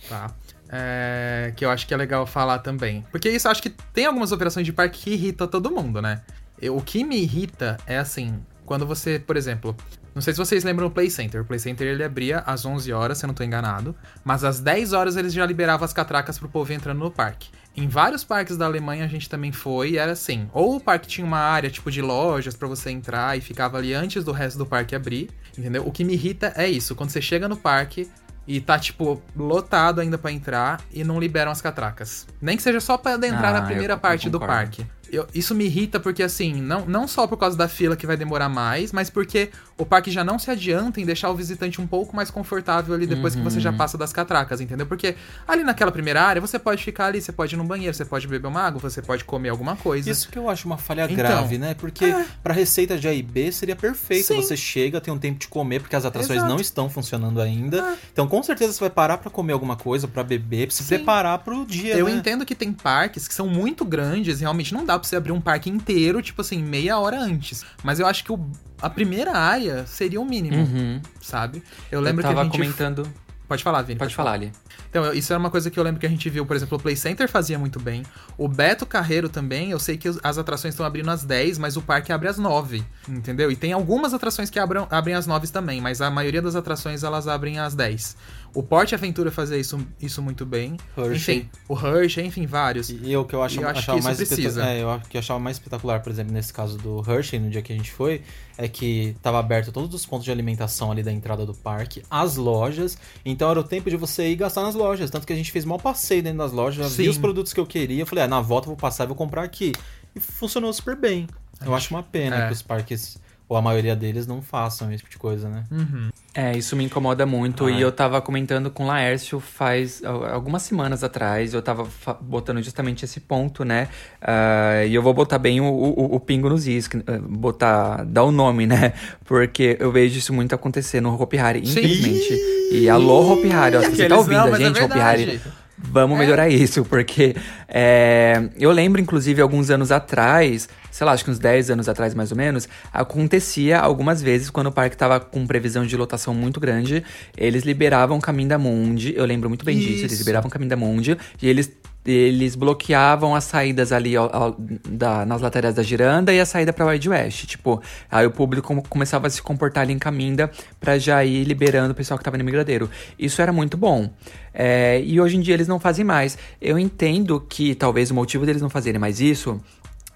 tá? É, que eu acho que é legal falar também. Porque isso acho que tem algumas operações de parque que irritam todo mundo, né? Eu- o que me irrita é assim, quando você, por exemplo, não sei se vocês lembram o Play Center. O Play Center ele abria às 11 horas, se eu não tô enganado, mas às 10 horas eles já liberavam as catracas pro povo entrando no parque. Em vários parques da Alemanha a gente também foi e era assim, ou o parque tinha uma área tipo de lojas pra você entrar e ficava ali antes do resto do parque abrir, entendeu? O que me irrita é isso, quando você chega no parque e tá tipo lotado ainda pra entrar e não liberam as catracas. Nem que seja só pra entrar Ah, na primeira eu parte do concordo. parque. Eu- isso me irrita porque, assim, não, não só por causa da fila que vai demorar mais, mas porque o parque já não se adianta em deixar o visitante um pouco mais confortável ali depois que você já Uhum. passa das catracas, entendeu? Porque ali naquela primeira área você pode ficar ali, você pode ir no banheiro, você pode beber uma água, você pode comer alguma coisa. Isso que eu acho uma falha Então, grave, né? Porque pra receita de A e B seria perfeito. Sim. Você chega, tem um tempo de comer, porque as atrações Exato. não estão funcionando ainda. Então, com certeza, você vai parar pra comer alguma coisa, pra beber, pra se Sim. preparar pro dia, Eu né? entendo que tem parques que são muito grandes, realmente não dá pra você abrir um parque inteiro, tipo assim, meia hora antes. Mas eu acho que o- a primeira área seria o mínimo, Uhum. sabe? Eu lembro eu tava que a gente. comentando. Pode falar, Vini. Pode falar ali. Então, isso era uma coisa que eu lembro que a gente viu, por exemplo, o Play Center fazia muito bem. O Beto Carreiro também, eu sei que as atrações estão abrindo às 10, mas o parque abre às 9, entendeu? E tem algumas atrações que abram, abrem às 9 também, mas a maioria das atrações elas abrem às 10. O Porte Aventura fazia isso, isso muito bem. Hershey. Enfim, o Hershey, enfim, vários. E eu que eu, acho, eu acho achava que mais precisa. espetacular. É, eu que eu achava mais espetacular, por exemplo, nesse caso do Hershey, no dia que a gente foi, é que tava aberto todos os pontos de alimentação ali da entrada do parque, as lojas. Então era o tempo de você ir gastar nas lojas. Tanto que a gente fez mal passeio dentro das lojas, já vi Sim. os produtos que eu queria. Eu falei, ah, na volta eu vou passar e vou comprar aqui. E funcionou super bem. Eu acho uma pena É. que os parques, ou a maioria deles, não façam esse tipo de coisa, né? Uhum. É, isso me incomoda muito. Ah, e é. eu tava comentando com o Laércio faz al- algumas semanas atrás. Eu tava botando justamente esse ponto, né? Ah, e eu vou botar bem o, o, o pingo nos is, ah, botar, dar o nome, né? Porque eu vejo isso muito acontecer no Hopi Hari, Sim. infelizmente. E alô, Hopi Hari, ó, se você tá ouvindo não, a é gente, Hopi Hari. Vamos melhorar isso, porque é, eu lembro, inclusive, alguns anos atrás, sei lá, acho que uns 10 anos atrás mais ou menos, acontecia algumas vezes quando o parque tava com previsão de lotação muito grande, eles liberavam o Caminho da Mundi, eu lembro muito bem disso, eles Isso. liberavam o Caminho da Mundi e eles eles bloqueavam as saídas ali ao- ao- da- nas laterais da giranda e a saída pra Wide West. Tipo, aí o público come- começava a se comportar ali em Caminda pra já ir liberando o pessoal que tava no migradeiro. Isso era muito bom. É, e hoje em dia eles não fazem mais. Eu entendo que talvez o motivo deles não fazerem mais isso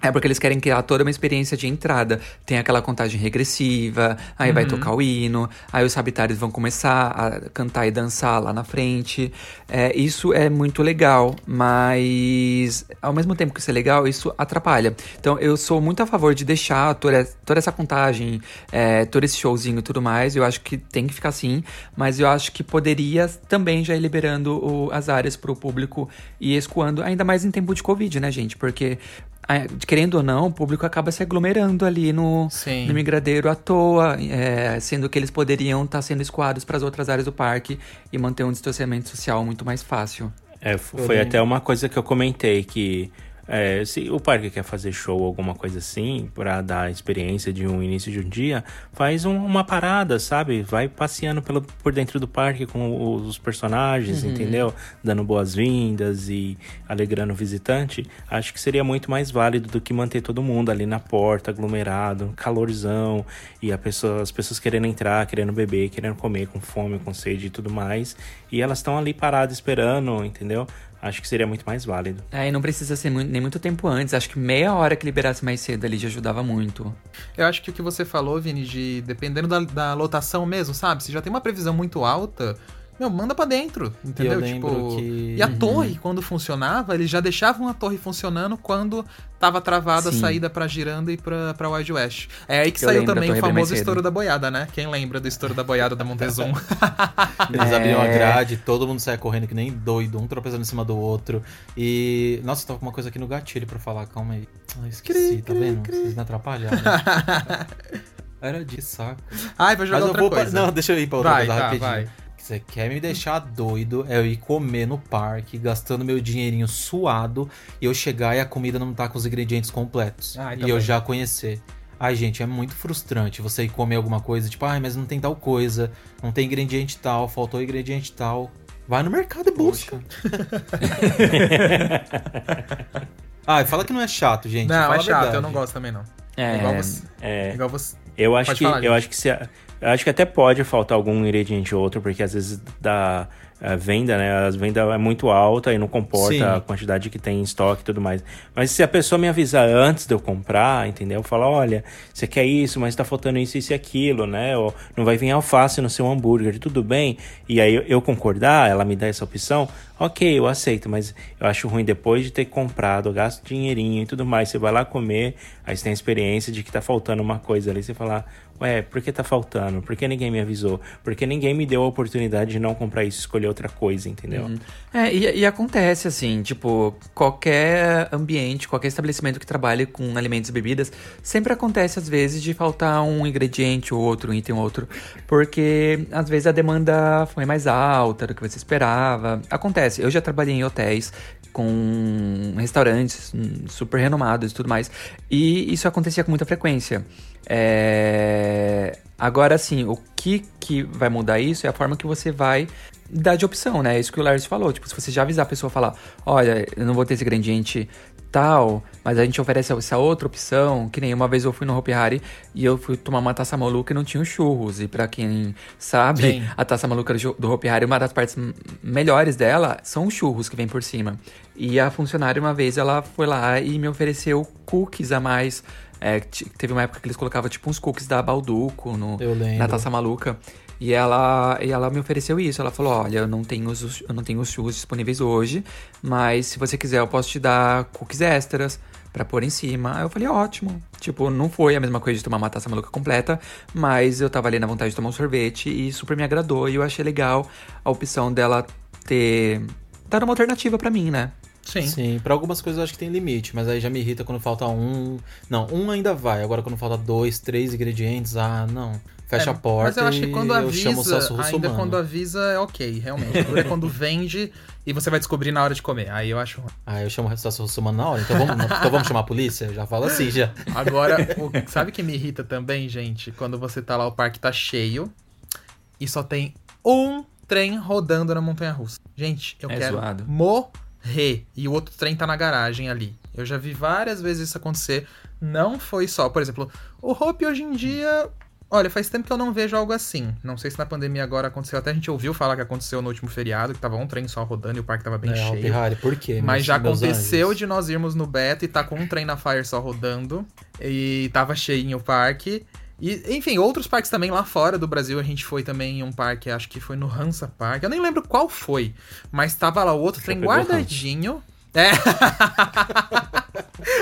é porque eles querem criar toda uma experiência de entrada. Tem aquela contagem regressiva, aí vai tocar o hino, aí os sabitares vão começar a cantar e dançar lá na frente. É, isso é muito legal, mas ao mesmo tempo que isso é legal, isso atrapalha. Então eu sou muito a favor de deixar toda, toda essa contagem, é, todo esse showzinho e tudo mais. Eu acho que tem que ficar assim, mas eu acho que poderia também já ir liberando o- as áreas para o público e escoando, ainda mais em tempo de Covid, né, gente? Porque querendo ou não, o público acaba se aglomerando ali no, Sim. no migradeiro à toa, é, sendo que eles poderiam estar sendo escoados para as outras áreas do parque e manter um distanciamento social muito mais fácil. É, foi até uma coisa que eu comentei que é, se o parque quer fazer show ou alguma coisa assim, pra dar a experiência de um início de um dia, faz um- uma parada, sabe? Vai passeando pelo, por dentro do parque com o- os personagens, entendeu? Dando boas-vindas e alegrando o visitante. Acho que seria muito mais válido do que manter todo mundo ali na porta, aglomerado, calorzão, e pessoa, as pessoas querendo entrar, querendo beber, querendo comer, com fome, com sede e tudo mais. E elas estão ali paradas esperando, entendeu? Acho que seria muito mais válido. É, e não precisa ser muito- nem muito tempo antes. Acho que meia hora que liberasse mais cedo ali já ajudava muito. Eu acho que o que você falou, Vini, de dependendo da, da lotação mesmo, sabe? Se já tem uma previsão muito alta, meu, manda pra dentro, entendeu? Eu lembro tipo, que- E a torre, quando funcionava, eles já deixavam a torre funcionando quando tava travada a Sim. saída pra Giranda e pra, pra Wide West. É aí que Eu saiu também o famoso estouro da boiada, né? Quem lembra do estouro da boiada da Montezum? Eles É. abriam a grade, todo mundo saia correndo que nem doido, um tropeçando em cima do outro. E. Nossa, tava com uma coisa aqui no gatilho pra falar, calma aí. Ah, esqueci, tá vendo? Vocês me atrapalharam. Era de saco. Ai, vai jogar Mas eu outra vou. pra- coisa. Não, deixa eu ir pra outra Vai, coisa tá, rapidinho. vai. Você quer me deixar doido, é eu ir comer no parque, gastando meu dinheirinho suado, e eu chegar e a comida não tá com os ingredientes completos. Ai, e também. eu já conhecer. Ai, gente, é muito frustrante você ir comer alguma coisa, tipo, ai, mas não tem tal coisa, não tem ingrediente tal, faltou ingrediente tal. Vai no mercado e busca. ai, fala que não é chato, gente. Não, fala é chato, verdade. eu não gosto também, não. É, igual você. É, Igual você. eu acho Pode que falar, eu acho que se a- acho que até pode faltar algum ingrediente ou outro, porque às vezes da a venda, né? As vendas é muito alta e não comporta Sim. a quantidade que tem em estoque e tudo mais. Mas se a pessoa me avisar antes de eu comprar, entendeu? Falar, olha, você quer isso, mas tá faltando isso, isso e aquilo, né? Ou não vai vir alface no seu hambúrguer, tudo bem? E aí eu, eu concordar, ela me dá essa opção, ok, eu aceito, mas eu acho ruim depois de ter comprado, gasto dinheirinho e tudo mais, você vai lá comer, aí você tem a experiência de que tá faltando uma coisa ali, você falar, ué, por que tá faltando? Por que ninguém me avisou? Por que ninguém me deu a oportunidade de não comprar isso, escolher outra coisa, entendeu? É, e, e acontece assim, tipo, qualquer ambiente, qualquer estabelecimento que trabalhe com alimentos e bebidas, sempre acontece às vezes de faltar um ingrediente ou outro, um item ou outro, porque às vezes a demanda foi mais alta do que você esperava. Acontece, eu já trabalhei em hotéis com restaurantes hum, super renomados e tudo mais, e isso acontecia com muita frequência. É... Agora, assim, o que, que vai mudar isso é a forma que você vai dar de opção, né? É isso que o Lars falou. Tipo, se você já avisar a pessoa falar, olha, eu não vou ter esse ingrediente tal, mas a gente oferece essa outra opção, que nem uma vez eu fui no Hopi Hari e eu fui tomar uma taça maluca e não tinha os churros. E pra quem sabe, Sim. a taça maluca do Hopi Hari, uma das partes melhores dela são os churros que vem por cima. E a funcionária, uma vez, ela foi lá e me ofereceu cookies a mais. É, teve uma época que eles colocavam tipo uns cookies da Balduco no, na taça maluca. E ela, e ela me ofereceu isso. Ela falou: Olha, eu não tenho os, eu não tenho os churros disponíveis hoje, mas se você quiser, eu posso te dar cookies extras pra pôr em cima. Aí eu falei: Ótimo. Tipo, não foi a mesma coisa de tomar uma taça maluca completa, mas eu tava ali na vontade de tomar um sorvete e super me agradou. E eu achei legal a opção dela ter dado uma alternativa pra mim, né? Sim. Sim, pra algumas coisas eu acho que tem limite, mas aí já me irrita quando falta um. Não, um ainda vai. Agora quando falta dois, três ingredientes, ah, não. Fecha É, a porta. Mas eu acho que quando eu chamo o avisa, ainda quando avisa é ok, realmente. Agora é quando vende e você vai descobrir na hora de comer. Aí eu acho ruim. Ah, eu chamo o Celso Russomano na hora, então vamos, então vamos chamar a polícia? Eu Já falo assim, já. Agora, o- sabe o que me irrita também, gente? Quando você tá lá, o parque tá cheio e só tem um trem rodando na montanha russa. Gente, eu É quero zoado. morrer. E o outro trem tá na garagem ali. Eu já vi várias vezes isso acontecer. Não foi só. Por exemplo, o Hope hoje em dia. Olha, faz tempo que eu não vejo algo assim. Não sei se na pandemia agora aconteceu. Até a gente ouviu falar que aconteceu no último feriado, que tava um trem só rodando e o parque tava bem É, cheio. Hopi Hari, por quê? Mas meus- já aconteceu anjos? de nós irmos no beta e tá com um trem na Fire só rodando. E tava cheinho o parque. E, enfim, outros parques também lá fora do Brasil. A gente foi também em um parque, acho que foi no Hansa Park. Eu nem lembro qual foi. Mas tava lá o outro trem guardadinho. É.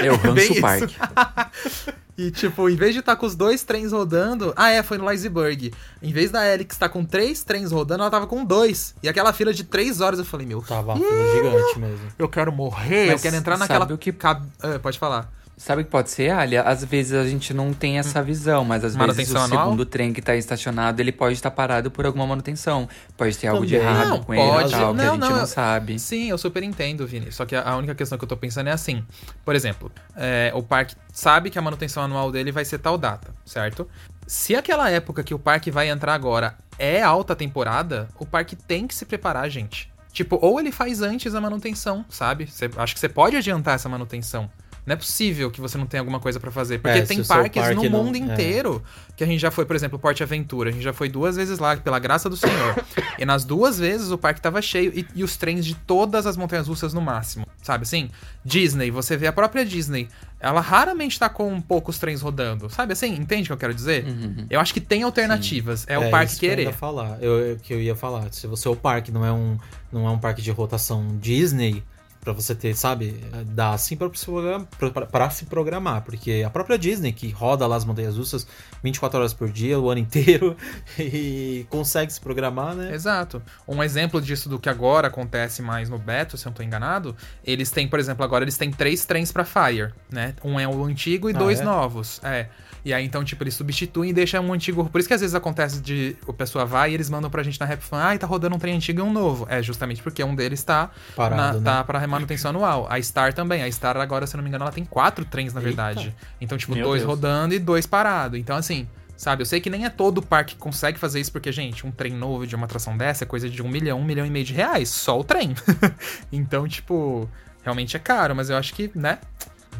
É o isso. Park. E, tipo, em vez de estar com os dois trens rodando. Ah, é, foi no Liseberg. Em vez da Alex estar com três trens rodando, ela tava com dois. E aquela fila de três horas, eu falei, meu, Tava uma fila gigante mesmo. eu quero morrer, eu Mas quero entrar sabe naquela. o que- cab- Ah, pode falar. Sabe o que pode ser, Ali? Às vezes a gente não tem essa visão, mas às vezes o anual? segundo trem que tá estacionado, ele pode estar parado por alguma manutenção. Pode ter algo de Também. errado Não, com ele pode. e tal, que Não, a gente não, não, eu- sabe. Sim, eu super entendo, Vini. Só que a a única questão que eu tô pensando é assim. Por exemplo, é, o parque sabe que a manutenção anual dele vai ser tal data, certo? Se aquela época que o parque vai entrar agora é alta temporada, o parque tem que se preparar, gente. Tipo, ou ele faz antes a manutenção, sabe? Cê- acho que você pode adiantar essa manutenção. Não é possível que você não tenha alguma coisa pra fazer. Porque É, tem parques parque no não- mundo é. inteiro que a gente já foi, por exemplo, Porte Aventura. A gente já foi duas vezes lá, pela graça do Senhor. e nas duas vezes o parque tava cheio e, e os trens de todas as montanhas russas no máximo. Sabe assim? Disney, você vê a própria Disney. Ela raramente tá com poucos trens rodando. Sabe assim? Entende o que eu quero dizer? Eu acho que tem alternativas. É, o parque isso que eu querer. ia falar. Eu, eu- que eu ia falar. Se você o parque não é um não é um parque de rotação Disney Pra você ter, sabe, dá assim pra, se programar- pra- pra- pra se programar, porque a própria Disney que roda lá as montanhas russas 24 horas por dia, o ano inteiro e consegue se programar, né? Exato. Um exemplo disso do que agora acontece mais no Beto, se eu não tô enganado, eles têm, por exemplo, agora eles têm três trens pra Fire, né? Um é o antigo e Ah, dois é? novos. É. E aí, então, tipo, eles substituem e deixam um antigo. Por isso que às vezes acontece de o pessoa vai e eles mandam pra gente na Rap Fan, ai, tá rodando um trem antigo e um novo. É, justamente porque um deles tá, Parado, na, né? tá pra manutenção anual. A Star também. A Star agora, se eu não me engano, ela tem quatro trens, na Eita. verdade. Então, tipo, Meu dois Deus. rodando e dois parados. Então, assim, sabe? Eu sei que nem é todo parque que consegue fazer isso, porque, gente, um trem novo de uma atração dessa é coisa de um milhão, um milhão e meio de reais. Só o trem. então, tipo, realmente é caro, mas eu acho que, né?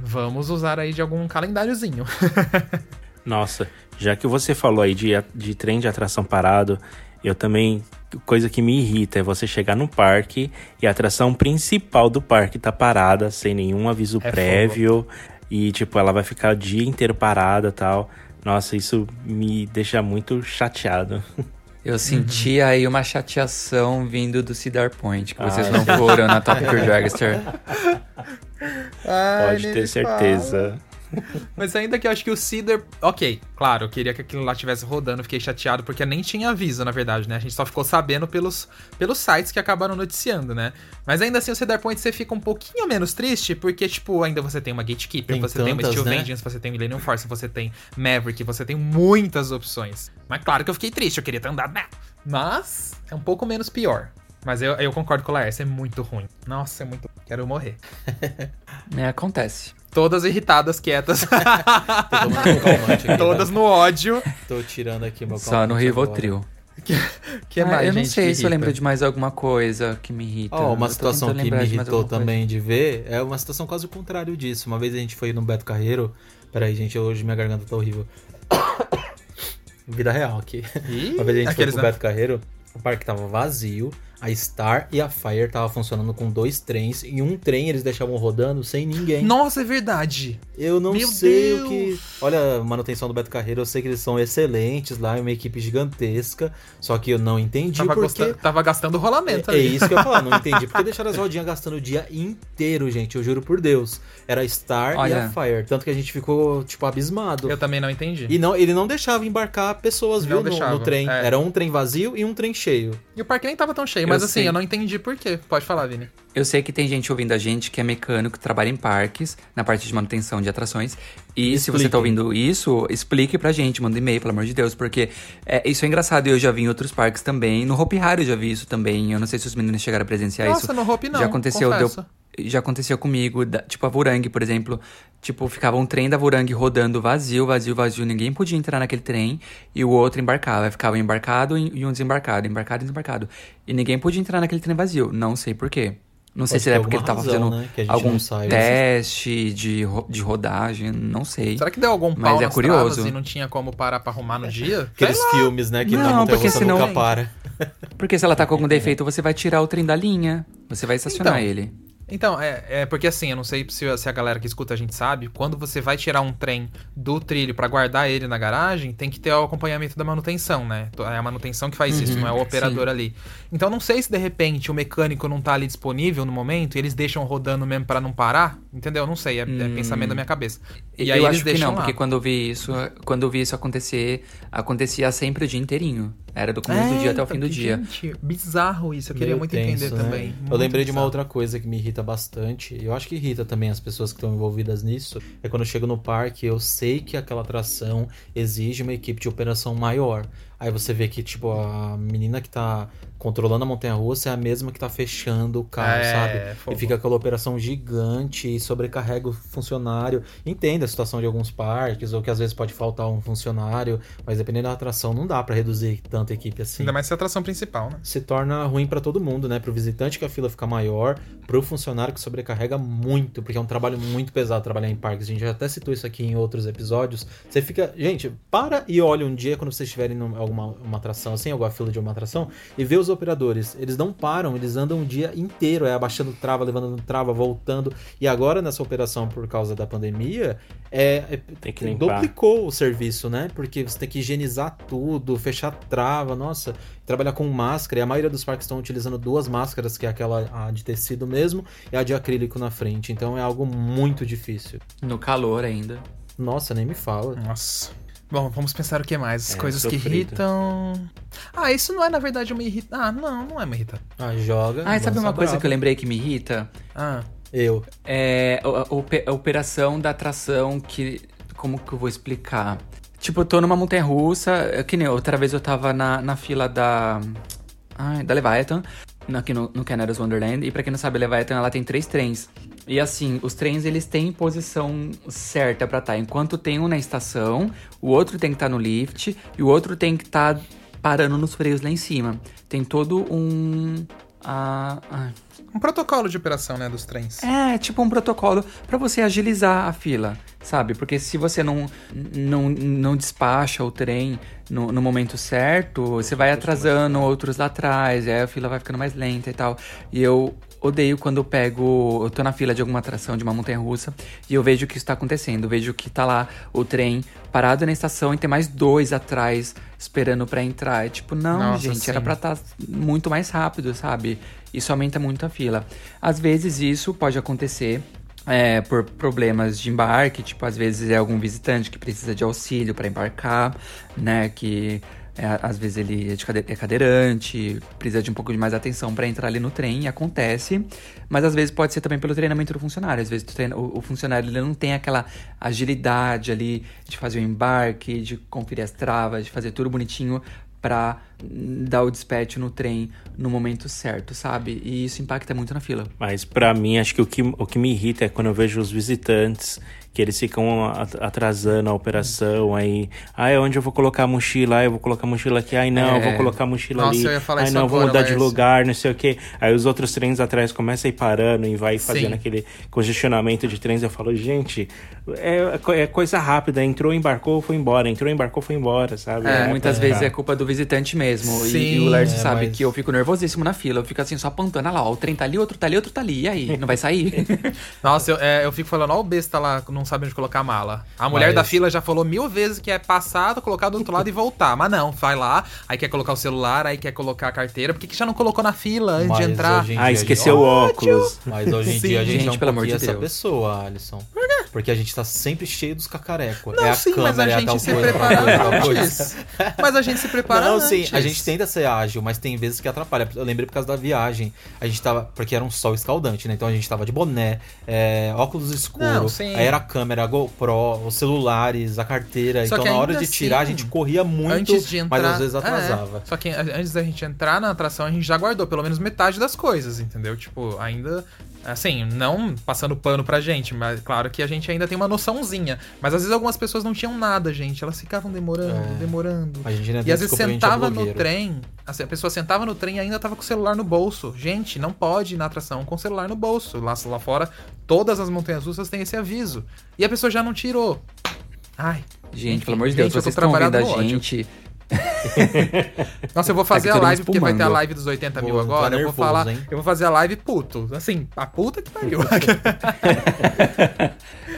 Vamos usar aí de algum calendáriozinho. Nossa, já que você falou aí de, de trem de atração parado, eu também. Coisa que me irrita é você chegar no parque e a atração principal do parque tá parada, sem nenhum aviso É prévio. E, tipo, ela vai ficar o dia inteiro parada tal. Nossa, isso me deixa muito chateado. Eu senti aí uma chateação vindo do Cedar Point, que vocês Ah, não foram na Top Tour Dragster. Pode ter certeza. Mas ainda que eu acho que o Cedar. Ok, claro, eu queria que aquilo lá estivesse rodando, fiquei chateado, porque nem tinha aviso, na verdade, né? A gente só ficou sabendo pelos, pelos sites que acabaram noticiando, né? Mas ainda assim, o Cedar Point você fica um pouquinho menos triste, porque, tipo, ainda você tem uma Gatekeeper, Tem você tem uma tantas, Steel né? Vengeance, você tem Millennium Force, você tem Maverick, você tem muitas opções. Mas claro que eu fiquei triste, eu queria ter andado nela. Mas é um pouco menos pior. Mas eu, eu concordo com o Laércio, é muito ruim. Nossa, é muito. Quero morrer. É, acontece. Todas irritadas, quietas. Aqui, Todas né? no ódio. Tô tirando aqui meu Só no Rivotril. Que Ah, mais, eu não gente, sei que se eu lembro de mais alguma coisa que me irrita. Eu uma situação que me de irritou coisa. também de ver é uma situação quase o contrário disso. Uma vez a gente foi no Beto Carreiro. Peraí, gente, hoje minha garganta tá horrível. Vida real aqui. Ih, Uma vez a gente aqueles, foi pro né? Beto Carreiro, o parque tava vazio, a Star e a Fire tava funcionando com dois trens, e um trem eles deixavam rodando sem ninguém. Nossa, é verdade. Eu não Meu sei Deus! o que. Olha, a manutenção do Beto Carreiro, eu sei que eles são excelentes lá, é uma equipe gigantesca, só que eu não entendi Tava, porque. gosta- tava gastando rolamento É, ali. isso que eu ia falar, não entendi. Porque deixaram as rodinhas gastando o dia inteiro, gente. Eu juro por Deus. Era a Star e Olha. a Fire. Tanto que a gente ficou, tipo, abismado. Eu também não entendi. E não, ele não deixava embarcar pessoas, Não viu, no, no trem. é. Era um trem vazio e um trem cheio. E o parque nem tava tão cheio, Eu mas assim, sei. eu não entendi por quê. Pode falar, Vini. Eu sei que tem gente ouvindo a gente que é mecânico, que trabalha em parques, na parte de manutenção de atrações. E se você tá ouvindo isso, explique pra gente, manda e-mail, pelo amor de Deus, porque é, isso é engraçado. Eu já vi em outros parques também. No Hopi Hari eu já vi isso também. Eu não sei se os meninos chegaram a presenciar Nossa, isso. no Hopi não, Já aconteceu, deu, confesso. Já aconteceu comigo, da- tipo a Vorang, por exemplo. Tipo, ficava um trem da Vorang rodando vazio, vazio, vazio, ninguém podia entrar naquele trem e o outro embarcava. Ficava um embarcado e um desembarcado, embarcado e desembarcado. E ninguém podia entrar naquele trem vazio. Não sei por quê. Não sei Pode se ter é porque ele tava razão, fazendo né, algum teste de, ro- de rodagem, não sei. Será que deu algum Mas pau é nas curioso. e não tinha como parar pra arrumar no dia? Aqueles Sei filmes, né? Que Não, na porque senão- nunca para. Porque se ela tá com algum defeito, você vai tirar o trem da linha. Você vai estacionar Então, ele. Então, é, é porque assim, eu não sei se, se a galera que escuta a gente sabe, quando você vai tirar um trem do trilho pra guardar ele na garagem, tem que ter o acompanhamento da manutenção, né? É a manutenção que faz isso, Uhum, não é o operador ali. Então, não sei se de repente o mecânico não tá ali disponível no momento e eles deixam rodando mesmo pra não parar, entendeu? Não sei, é, é pensamento da minha cabeça. E eu aí eles acho que deixam não, lá. porque quando eu vi isso, quando eu vi isso acontecer, acontecia sempre o dia inteirinho. Era do começo do dia até o então, fim do dia. gente, bizarro isso, eu queria Meio muito tenso, entender né? também. Eu muito lembrei de uma bizarro. outra coisa que me irrita bastante. e Eu acho que irrita também as pessoas que estão envolvidas nisso. É quando eu chego no parque, eu sei que aquela atração exige uma equipe de operação maior. Aí você vê que, tipo, a menina que tá controlando a montanha russa é a mesma que tá fechando o carro, É, sabe? E fica aquela operação gigante e sobrecarrega o funcionário. Entenda a situação de alguns parques, ou que às vezes pode faltar um funcionário, mas dependendo da atração, não dá pra reduzir tanta equipe assim Ainda mais se é a atração principal, né? se torna ruim pra todo mundo, né? Pro visitante que a fila fica maior, pro funcionário que sobrecarrega muito, porque é um trabalho muito pesado trabalhar em parques. A gente já até citou isso aqui em outros episódios. Você fica, gente, para e olha um dia quando vocês estiverem em alguma uma atração assim, alguma fila de uma atração, e vê os operadores. Eles não param, eles andam o dia inteiro, é abaixando trava, levantando trava, voltando. E agora nessa operação por causa da pandemia, é, é- Tem que limpar. duplicou o serviço, né? Porque você tem que higienizar tudo, fechar trava, nossa, trabalhar com máscara. E a maioria dos parques estão utilizando duas máscaras, que é aquela a de tecido mesmo e a de acrílico na frente. Então é algo muito difícil. No calor ainda. Nossa, nem me fala. Nossa. Bom, vamos pensar o que mais? As É, coisas que sofrido. irritam. Ah, isso não é na verdade uma irrita. Ah, não, não é uma irrita. Ah, joga. Ah, e sabe uma coisa brava. que eu lembrei que me irrita? Ah, Eu. É a, a ope- a operação da atração que. Como que eu vou explicar? Tipo, eu tô numa montanha russa, é que nem outra vez eu tava na, na fila da. Ai, da Leviathan, aqui no, no Canada's Wonderland. E pra quem não sabe, a Leviathan ela tem três trens. E assim, os trens eles têm posição certa pra estar. Enquanto tem um na estação, o outro tem que estar no lift e o outro tem que estar parando nos freios lá em cima. Tem todo um. ah, um protocolo de operação, né, dos trens. é, tipo um protocolo pra você agilizar a fila, sabe? Porque se você não, não, não despacha o trem no, no momento certo, você vai atrasando outros lá atrás, aí a fila vai ficando mais lenta e tal. E eu odeio quando eu pego. Eu tô na fila de alguma atração de uma montanha russa e eu vejo que isso tá acontecendo. Eu vejo que tá lá o trem parado na estação e tem mais dois atrás esperando pra entrar. É tipo, não, Nossa, gente, era sim. pra estar muito mais rápido, sabe? Isso aumenta muito a fila. Às vezes isso pode acontecer é, por problemas de embarque, tipo, às vezes é algum visitante que precisa de auxílio para embarcar, né? Que é, às vezes ele é, é cadeirante, precisa de um pouco de mais atenção para entrar ali no trem, e acontece. Mas às vezes pode ser também pelo treinamento do funcionário. Às vezes o, o- funcionário ele não tem aquela agilidade ali de fazer o embarque, de conferir as travas, de fazer tudo bonitinho hum, dar o dispatch no trem no momento certo, sabe? E isso impacta muito na fila. Mas pra mim, acho que o que, o que me irrita é quando eu vejo os visitantes que eles ficam at- atrasando a operação, aí, ai, onde eu vou colocar a mochila? Ai, eu vou colocar a mochila aqui, ai, não, eu vou É. colocar a mochila Nossa, ali, eu ia falar ai, isso não, eu vou mudar de lugar, não sei o quê. Aí os outros trens atrás começam a ir parando e vai fazendo Sim. aquele congestionamento de trens. Eu falo, gente, é, é coisa rápida, entrou, embarcou, foi embora, entrou, embarcou, foi embora, sabe? É, muitas vezes é culpa do visitante mesmo. E- Sim, e, o Lércio é, sabe mas- que eu fico nervosíssimo na fila. Eu fico assim, só apontando. Olha lá, ó, o trem tá ali, outro tá ali, outro tá ali. E aí? Não vai sair? Nossa, eu, é, eu fico falando, ó, o besta lá, não sabe onde colocar a mala. A mulher Mas- da fila já falou mil vezes que é passar, colocar do outro lado e voltar. Mas não, vai lá, aí quer colocar o celular, aí quer colocar a carteira. Por que, que já não colocou na fila antes Mas de entrar? em Ah, dia, esqueceu o óculos. Mas hoje em Sim, dia a gente, gente, é um pelo amor de essa Deus. pessoa, Alisson. Porque a gente tá sempre cheio dos cacarecos. Não, é a sim, câmera, mas a é gente tal se coisa, prepara antes. Mas a gente se prepara Não, antes. sim, a gente tenta ser ágil, mas tem vezes que atrapalha. Eu lembrei por causa da viagem. A gente tava. Porque era um sol escaldante, né? Então a gente tava de boné, é, óculos escuros, sim. aí era a câmera, a GoPro, os celulares, a carteira. Só então na hora de tirar, assim, a gente corria muito, antes de entrar, mas às vezes É, atrasava. só que antes da gente entrar na atração, a gente já guardou pelo menos metade das coisas, entendeu? Tipo, ainda. Assim, não passando pano pra gente, mas claro que a gente ainda tem uma noçãozinha. Mas às vezes algumas pessoas não tinham nada, gente. Elas ficavam demorando, É. demorando. A gente ainda E às vezes gente é sentava no blogueiro. trem, assim, a pessoa sentava no trem e ainda tava com o celular no bolso. Gente, não pode ir na atração com o celular no bolso. Lá, lá fora, todas as montanhas russas têm esse aviso. E a pessoa já não tirou. Ai. Gente, Enfim, pelo amor de Deus, gente, vocês estão ouvindo a no ódio. Nossa, eu vou fazer Tá a live, porque vai ter a live dos 80 mil Pô, tá agora. eu vou nervoso, falar. hein? Eu vou fazer a live puto. Assim, a puta que pariu.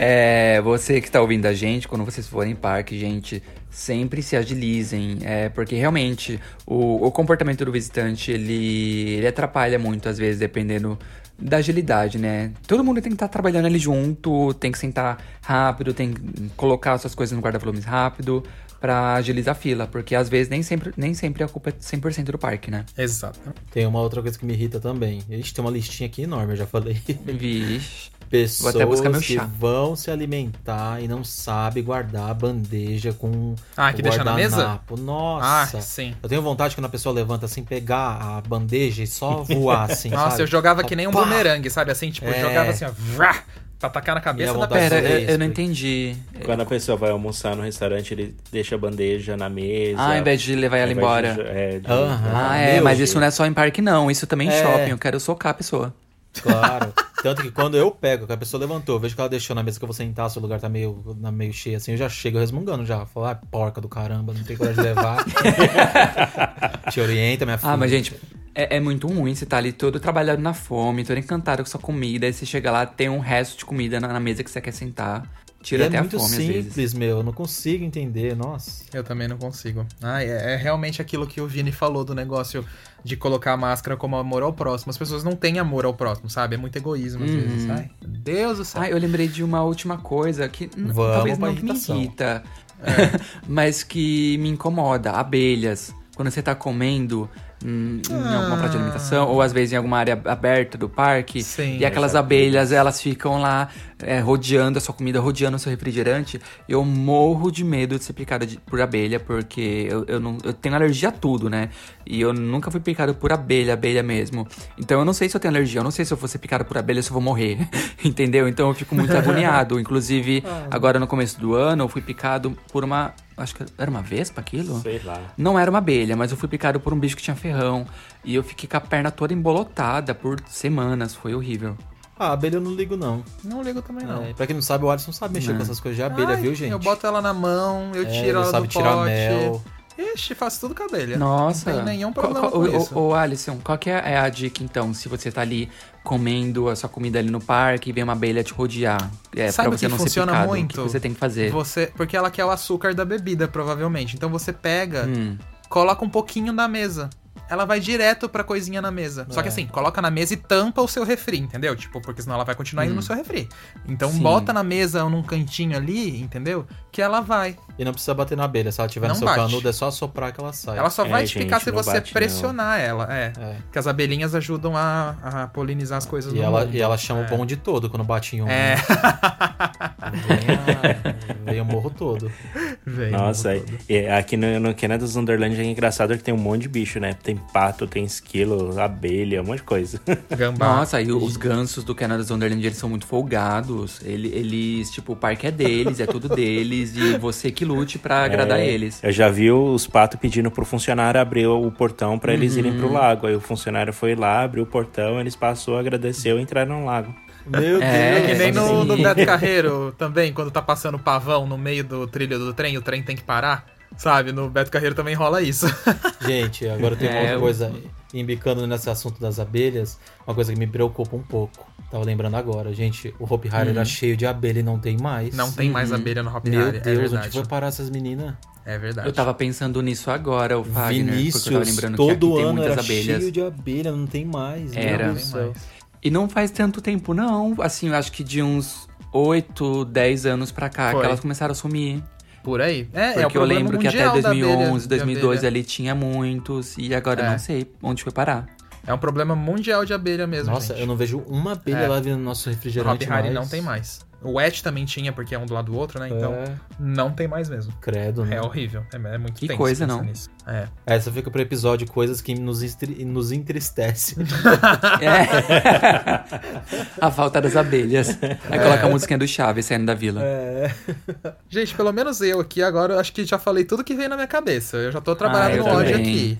É, você que tá ouvindo a gente, quando vocês forem em parque, gente, sempre se agilizem, é, porque realmente o, o comportamento do visitante, ele, ele atrapalha muito, às vezes, dependendo da agilidade, né? Todo mundo tem que estar trabalhando ali junto, tem que sentar rápido, tem que colocar suas coisas no guarda-volumes rápido pra agilizar a fila, porque às vezes nem sempre, nem sempre a culpa é 100% do parque, né? Exato. Tem uma outra coisa que me irrita também. A gente tem uma listinha aqui enorme, eu já falei. Vixe. Pessoas até buscar meu que vão se alimentar e não sabem guardar a bandeja com Ah, que o deixa na mesa? guardanapo. Ah, Nossa. sim. Eu tenho vontade quando a pessoa levanta assim, pegar a bandeja e só voar assim, Nossa, sabe? eu jogava que nem um bumerangue, sabe? Assim, tipo, É. jogava assim, ó, vrá, pra atacar na cabeça da pessoa. Pera, eu, eu não entendi. Quando a pessoa vai almoçar no restaurante, ele deixa a bandeja na mesa. Ah, ao invés de levar ela embora. de- é, de- Aham. Ah, é, Meu mas Deus. isso não é só em parque, não. Isso também em É. shopping. Eu quero socar a pessoa. Claro. Tanto que quando eu pego, que a pessoa levantou, eu vejo que ela deixou na mesa que eu vou sentar, se o lugar tá meio, na- meio cheio assim, eu já chego resmungando já. Falo, ah, porca do caramba, não tem coragem de levar. Te orienta, minha filha. Ah, mas gente, é, é muito ruim você tá ali todo trabalhado na fome, todo encantado com sua comida, aí você chega lá, tem um resto de comida na, na mesa que você quer sentar. Tira E até é a muito fome, às vezes. simples, meu. Eu não consigo entender, nossa. Eu também não consigo. Ah, é, é realmente aquilo que o Vini falou do negócio de colocar a máscara como amor ao próximo. As pessoas não têm amor ao próximo, sabe? É muito egoísmo às Uhum. vezes. Ai, meu Deus do céu. Ah, eu lembrei de uma última coisa que Vamos talvez não me irrita, mas que me incomoda. Abelhas. Quando você tá comendo em alguma praça de alimentação, ou às vezes em alguma área aberta do parque, Sim. e aquelas abelhas, elas ficam lá é, rodeando a sua comida, rodeando o seu refrigerante. Eu morro de medo de ser picado de- por abelha, porque eu, eu, não, eu tenho alergia a tudo, né? E eu nunca fui picado por abelha, abelha mesmo. Então eu não sei se eu tenho alergia, eu não sei se eu for ser picado por abelha, se eu vou morrer. Entendeu? Então eu fico muito agoniado. Inclusive, agora no começo do ano, eu fui picado por uma. Acho que era uma vespa aquilo? Sei lá. Não era uma abelha, mas eu fui picado por um bicho que tinha ferrão. E eu fiquei com a perna toda embolotada por semanas. Foi horrível. Ah, abelha eu não ligo, não. Não ligo também, não. É, pra quem não sabe, o Alisson sabe mexer Não. com essas coisas de abelha, Ai, viu, gente? Eu boto ela na mão, eu É, tiro ele ela sabe do tirar pote. mel. Ixi, faço tudo com a abelha. Nossa. Não tem nenhum Qual- problema qual- com ô, isso. Ô, Alisson, qual que é a dica então? Se você tá ali comendo a sua comida ali no parque e vem uma abelha te rodear. É, Sabe pra o você que não funciona ser picado, muito? O que você tem que fazer? Você, porque ela quer o açúcar da bebida, provavelmente. Então você pega, Hum. coloca um pouquinho na mesa. Ela vai direto pra coisinha na mesa. Só que É. assim, coloca na mesa e tampa o seu refri, entendeu? Tipo, porque senão ela vai continuar indo Hum. no seu refri. Então Sim. bota na mesa ou num cantinho ali, entendeu? Que ela vai. E não precisa bater na abelha. Se ela tiver Não no seu bate. canudo, é só soprar que ela sai. Ela só É, vai te gente, picar se não você bate, não. pressionar ela. É. É. Porque as abelhinhas ajudam a, a polinizar as coisas E no ela, mundo. e ela chama É. o bonde todo quando bate em um. É. né? Vem, a- vem o morro todo. Vem, Nossa, todo. é, aqui no, no Canada dos Underland é engraçado que tem um monte de bicho, né? Tem pato, tem esquilo, abelha, um monte de coisa. Gambá. Nossa, e os gansos do Canada Wonderland, eles são muito folgados. Ele- Eles, tipo, o parque é deles, é tudo deles, e você que lute pra agradar É, eles. Eu já vi os patos pedindo pro funcionário abrir o portão pra eles irem Uhum. pro lago. Aí o funcionário foi lá, abriu o portão, eles passou, agradeceu e entraram no lago. Meu É, Deus. Que nem no, no Beto Carreiro também, quando tá passando pavão no meio do trilho do trem, o trem tem que parar. Sabe? No Beto Carreiro também rola isso. Gente, agora tem uma É, outra eu- coisa. Embicando nesse assunto das abelhas, uma coisa que me preocupa um pouco. Tava lembrando agora, gente. O Hopi Hari era cheio de abelha e não tem mais. Não tem mais abelha no Hop Meu Hari, Deus, é onde foi parar essas meninas? É verdade. Eu tava pensando nisso agora, o Fagner, porque eu tava Vinícius, lembrando que todo tem ano muitas era abelhas. cheio de abelha, não tem mais. Era. Do Tem mais. E não faz tanto tempo, não. Assim, eu acho que de uns 8, 10 anos pra cá Foi. que elas começaram a sumir. Por aí. É, é o Porque eu lembro que até mundial da abelha, 2011, de 2012 abelha. ali tinha muitos. E agora É. eu não sei onde foi parar. É um problema mundial de abelha mesmo, Nossa, gente. eu não vejo uma abelha É. lá vindo no nosso refrigerante Hop mais. não tem mais. O Wet também tinha, porque é um do lado do outro, né? Então, É, não tem mais mesmo. credo, né? É horrível. É, é muito Que tenso coisa, não. nisso. É. Essa fica pro episódio coisas que nos, nos entristece. É. a falta das abelhas. Aí É. coloca a musiquinha do Chaves saindo da vila. Gente, pelo menos eu aqui agora, eu acho que já falei tudo que veio na minha cabeça. Eu já tô trabalhando Ah, no ódio aqui.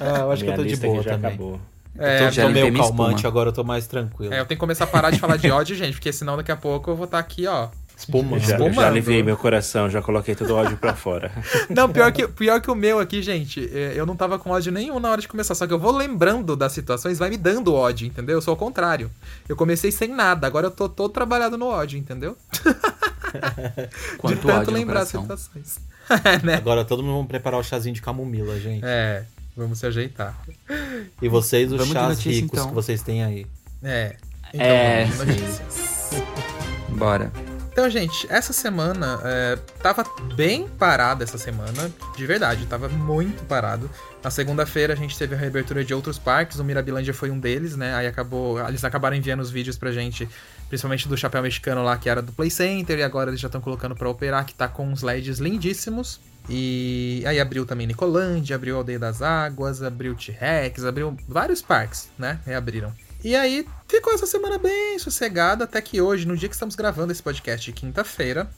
Ah, eu acho que Minha eu tô de lista boa também. acabou. É, tô, já tô limpei meio calmante, espuma. agora eu tô mais tranquilo. é, eu tenho que começar a parar de falar de ódio, gente, porque senão daqui a pouco eu vou estar aqui, ó. Espumando. Já, Espumando. já aliviei meu coração, já coloquei todo o ódio pra fora. Não, pior que, pior que o meu aqui, gente, é, eu não tava com ódio nenhum na hora de começar, só que eu vou lembrando das situações, vai me dando ódio, entendeu? Eu sou o contrário. Eu comecei sem nada, agora eu tô todo trabalhado no ódio, entendeu? Quanto de tanto lembrar as situações. É, né? Agora todo mundo vai preparar o chazinho de camomila, gente. É, vamos se ajeitar. E vocês, os Vamos chás notícia, ricos então. que vocês têm aí. É. Então, É. Bora. Então, gente, essa semana é, tava bem parada essa semana, de verdade, tava muito parado. Na segunda-feira a gente teve a reabertura de outros parques, o Mirabilândia foi um deles, né? Aí acabou, eles acabaram enviando os vídeos pra gente, principalmente do chapéu mexicano lá, que era do Play Center, e agora eles já estão colocando pra operar, que tá com uns LEDs lindíssimos. E aí abriu também Nicolândia, abriu Aldeia das Águas, abriu T-Rex, abriu vários parques, né? Reabriram. E aí ficou essa semana bem sossegada, até que hoje, no dia que estamos gravando esse podcast, quinta-feira,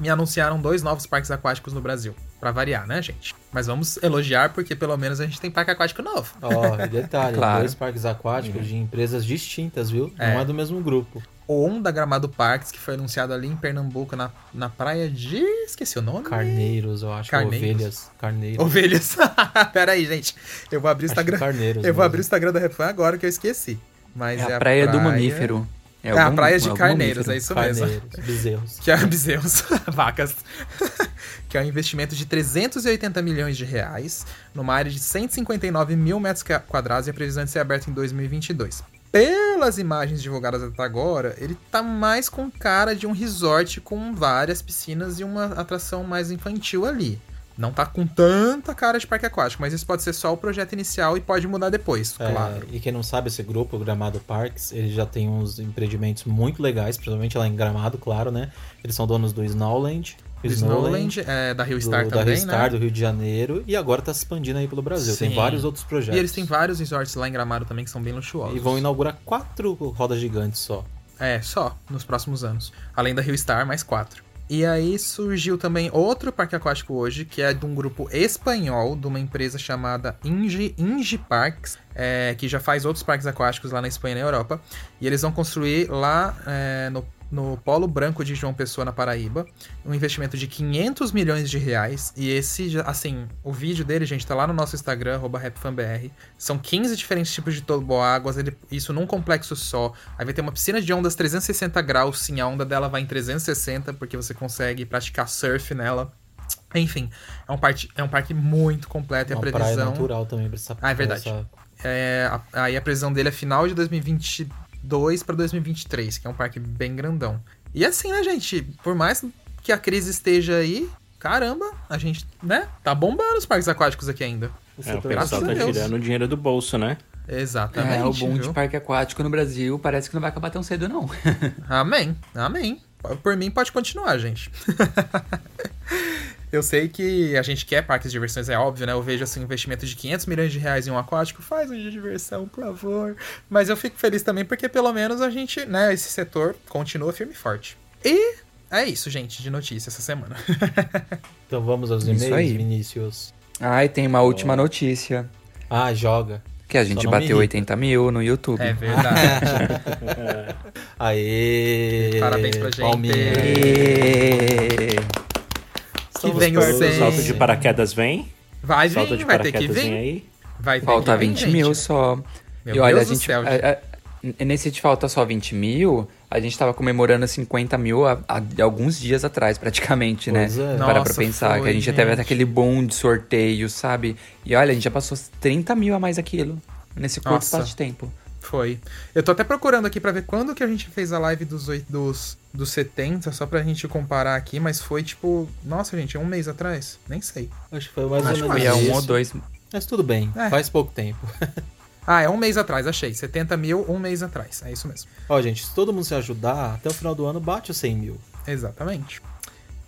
me anunciaram dois novos parques aquáticos no Brasil. Pra variar, né, gente? Mas vamos elogiar, porque pelo menos a gente tem parque aquático novo. Ó, e detalhe, Claro. dois parques aquáticos de empresas distintas, viu? É. Não é do mesmo grupo. Um da Gramado Parques, que foi anunciado ali em Pernambuco, na, na praia de. Esqueci o nome? Carneiros, eu acho. Carneiros? Ovelhas. Carneiros. Ovelhas. Pera aí, gente. Eu vou abrir o Instagram. Carneiros. Eu vou mesmo. abrir o Instagram da Refan agora que eu esqueci. Mas É é, a praia do mamífero. É, a algum- praia de Carneiros, mamífero. é isso mesmo. Carneiros, bezerros. que é Bizeus, vacas, que é um investimento de 380 milhões de reais, numa área de 159 mil metros quadrados e a previsão de ser aberto em 2022. Pelas imagens divulgadas até agora, ele tá mais com cara de um resort com várias piscinas e uma atração mais infantil ali. Não tá com tanta cara de parque aquático, mas isso pode ser só o projeto inicial e pode mudar depois, É, claro. E quem não sabe, esse grupo, o Gramado Parks, ele já tem uns empreendimentos muito legais, principalmente lá em Gramado, claro, né? Eles são donos do Snowland. O Snowland, é, da Rio do, Star da também, Rio Star, né? do Rio de Janeiro, e agora tá se expandindo aí pelo Brasil. Tem Sim. vários outros projetos. E eles têm vários resorts lá em Gramado também que são bem luxuosos. E vão inaugurar quatro rodas gigantes só. É, só nos próximos anos. Além da Rio Star, mais quatro. E aí surgiu também outro parque aquático hoje, que é de um grupo espanhol, de uma empresa chamada Ingi, Ingi Parks, é, que já faz outros parques aquáticos lá na Espanha e na Europa. E eles vão construir lá é, no, no Polo Branco de João Pessoa, na Paraíba, um investimento de 500 milhões de reais. E esse, assim, o vídeo dele, gente, tá lá no nosso Instagram, RapFanBR. São 15 diferentes tipos de toboáguas, ele, isso num complexo só. Aí vai ter uma piscina de ondas 360 graus, sim, a onda dela vai em 360, porque você consegue praticar surf nela. Enfim, é um, parque, é um parque muito completo e a Uma praia previsão... natural também pra essa Ah, é verdade. essa- É, a- aí a previsão dele é final de 2022 pra 2023, que é um parque bem grandão. E assim, né, gente? Por mais que a crise esteja aí, caramba, a gente, né? Tá bombando os parques aquáticos aqui ainda. o É, o pessoal tá Deus. tirando o dinheiro do bolso, né? Exatamente. É, o boom de viu? parque aquático no Brasil parece que não vai acabar tão cedo, não. Amém, amém. Por mim pode continuar, gente. Eu sei que a gente quer parques de diversões, é óbvio, né? Eu vejo assim, um investimento de 500 milhões de reais em um aquático, faz um de diversão, por favor. Mas eu fico feliz também porque pelo menos a gente, né, esse setor continua firme e forte. E é isso, gente, de notícia essa semana. Então vamos aos Isso e-mails, aí. Vinícius. Ai, tem uma última notícia. Ah, joga. Que a gente bateu irrita. 80 mil no YouTube. É verdade. Aê! Parabéns pra gente. Palminha. Que vem o perto do cem. Salto de paraquedas vem? Vai Salto vir, de vai ter que vir. aí? Vai ter Falta que vir, 20 gente. mil só. Meu e olha, Deus a do gente. céu, a- a- nesse de falta só 20 mil, a gente tava comemorando 50 mil há, há alguns dias atrás, praticamente, Pois né? é. Para pra pensar, que foi, a gente já teve gente. até aquele boom de sorteio, sabe? E olha, a gente já passou 30 mil a mais aquilo. Nesse curto Nossa. espaço de tempo. Foi. Eu tô até procurando aqui pra ver quando que a gente fez a live dos, dos, dos 70, só pra gente comparar aqui, mas foi tipo. Nossa, gente, é um mês atrás? Nem sei. Acho que foi mais Acho ou que menos Foi há um ou dois. Mas tudo bem, É. faz pouco tempo. Ah, é um mês atrás, achei. 70 mil, um mês atrás. É isso mesmo. Ó, gente, se todo mundo se ajudar, até o final do ano bate os 100 mil. Exatamente.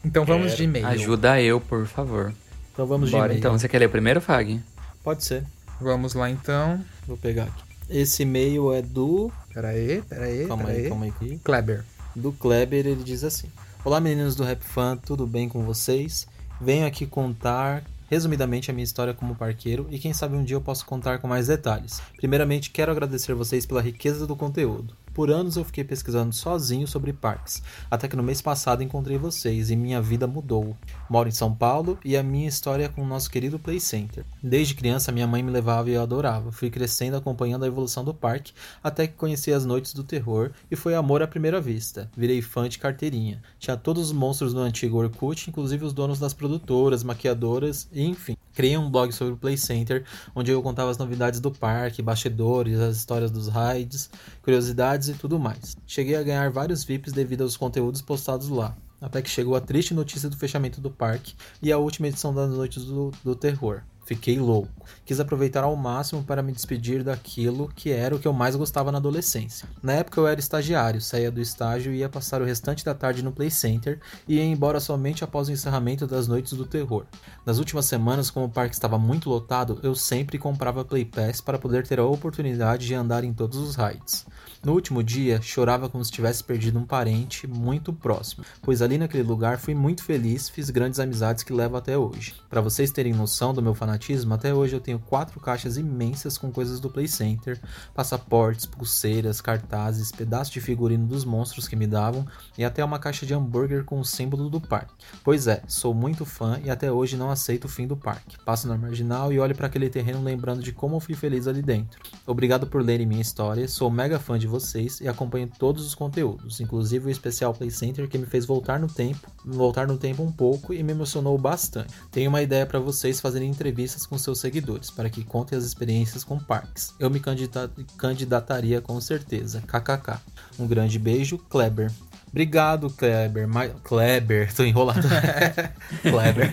Então vamos Quero. de e-mail. Ajuda eu, por favor. Então vamos de Bora e-mail. então. Você quer ler o primeiro, Fag? Pode ser. Vamos lá então. Vou pegar aqui. Esse e-mail é do. Pera aí, pera aí, Calma pera aí, aí. calma aí. Kleber. Do Kleber, ele diz assim: Olá meninos do Rap Fan, tudo bem com vocês? Venho aqui contar resumidamente a minha história como parqueiro e quem sabe um dia eu posso contar com mais detalhes. Primeiramente, quero agradecer vocês pela riqueza do conteúdo. Por anos eu fiquei pesquisando sozinho sobre parques, até que no mês passado encontrei vocês e minha vida mudou. Moro em São Paulo e a minha história é com o nosso querido Play Center. Desde criança minha mãe me levava e eu adorava. Fui crescendo acompanhando a evolução do parque, até que conheci as noites do terror e foi amor à primeira vista. Virei fã de carteirinha. Tinha todos os monstros do antigo Orkut, inclusive os donos das produtoras, maquiadoras e enfim. Criei um blog sobre o Play Center, onde eu contava as novidades do parque, bastidores, as histórias dos raids, curiosidades e tudo mais. Cheguei a ganhar vários VIPs devido aos conteúdos postados lá. Até que chegou a triste notícia do fechamento do parque e a última edição das Noites do, do Terror. Fiquei louco. Quis aproveitar ao máximo para me despedir daquilo que era o que eu mais gostava na adolescência. Na época eu era estagiário, saía do estágio e ia passar o restante da tarde no Play Center e ia embora somente após o encerramento das Noites do Terror. Nas últimas semanas, como o parque estava muito lotado, eu sempre comprava Play Pass para poder ter a oportunidade de andar em todos os raids. No último dia, chorava como se tivesse perdido um parente muito próximo, pois ali naquele lugar fui muito feliz, fiz grandes amizades que levo até hoje. Para vocês terem noção do meu fanatismo, até hoje eu tenho quatro caixas imensas com coisas do Play Center, passaportes, pulseiras, cartazes, pedaços de figurino dos monstros que me davam e até uma caixa de hambúrguer com o símbolo do parque. Pois é, sou muito fã e até hoje não aceito o fim do parque. Passo na marginal e olho para aquele terreno lembrando de como eu fui feliz ali dentro. Obrigado por lerem minha história, sou mega fã de vocês e acompanho todos os conteúdos, inclusive o especial Play Center que me fez voltar no tempo, voltar no tempo um pouco e me emocionou bastante. Tenho uma ideia para vocês fazerem entrevistas com seus seguidores, para que contem as experiências com parques. Eu me candida- candidataria com certeza. KKK. Um grande beijo, Kleber. Obrigado, Kleber. Ma- Kleber, tô enrolado. Kleber.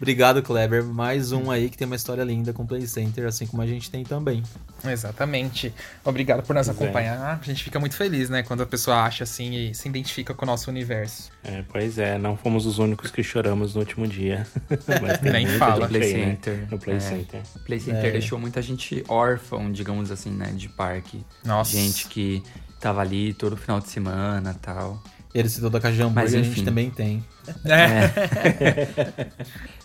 Obrigado, Kleber. Mais um aí que tem uma história linda com Play Center, assim como a gente tem também. Exatamente. Obrigado por nos Pois é. acompanhar. A gente fica muito feliz, né? Quando a pessoa acha assim e se identifica com o nosso universo. É, pois é, não fomos os únicos que choramos no último dia. Mas tem Nem fala. Play aí, né, Center. No Play É. Center. Play Center deixou muita gente órfã, digamos assim, né? De parque. Nossa. Gente que tava ali todo final de semana e tal. Ele citou da caixa de Mas, hambúrguer, a gente enfim. também tem. É.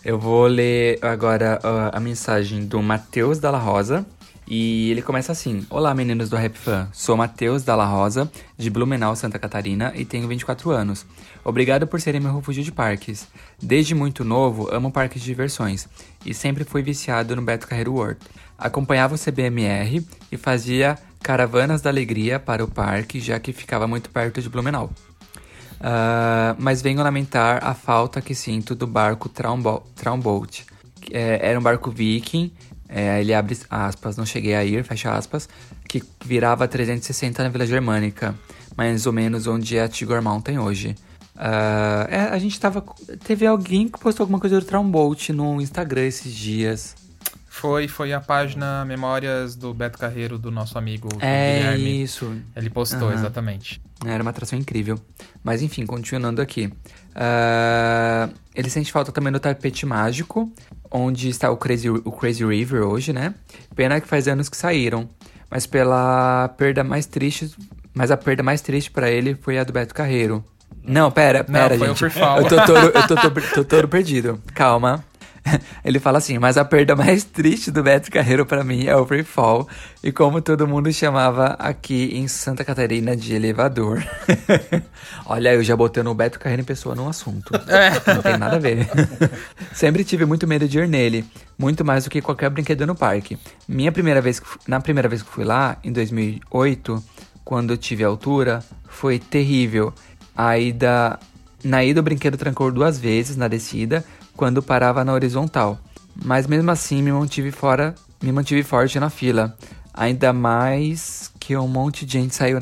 Eu vou ler agora ó, a mensagem do Matheus Dalla Rosa. E ele começa assim: Olá, meninos do Rap Fan. Sou Matheus Dalla Rosa, de Blumenau, Santa Catarina, e tenho 24 anos. Obrigado por serem meu refúgio de parques. Desde muito novo, amo parques de diversões e sempre fui viciado no Beto Carreiro World. Acompanhava o CBMR e fazia caravanas da alegria para o parque, já que ficava muito perto de Blumenau. Ah, mas venho lamentar a falta que sinto do barco Traumbo- Traumboat. que, é, era um barco viking, é, ele abre aspas, não cheguei a ir, fecha aspas, que virava 360 na Vila Germânica, mais ou menos onde é a Tigor Mountain hoje. Ah, é, a gente tava. Teve alguém que postou alguma coisa do Traumboat no Instagram esses dias. Foi, foi a página Memórias do Beto Carreiro, do nosso amigo É Guilherme. isso. Ele postou, Aham. exatamente. Era uma atração incrível. Mas enfim, continuando aqui. Ah, ele sente falta também do tapete mágico, onde está o Crazy, o Crazy River hoje, né? Pena que faz anos que saíram. Mas pela perda mais triste. Mas a perda mais triste pra ele foi a do Beto Carreiro. Não, pera, Não, pera, foi o gente. Eu tô todo, eu tô, tô- tô todo perdido. Calma. Ele fala assim, mas a perda mais triste do Beto Carreiro pra mim é o Free Fall. E como todo mundo chamava aqui em Santa Catarina de elevador. Olha, eu já botando o Beto Carreiro em pessoa no assunto. Não tem nada a ver. Sempre tive muito medo de ir nele. Muito mais do que qualquer brinquedo no parque. Minha primeira vez, na primeira vez que fui lá, em 2008, quando eu tive altura, foi terrível. A ida, na ida o brinquedo trancou duas vezes na descida, quando parava na horizontal. Mas mesmo assim me mantive fora, me mantive forte na fila. Ainda mais que um monte de gente saiu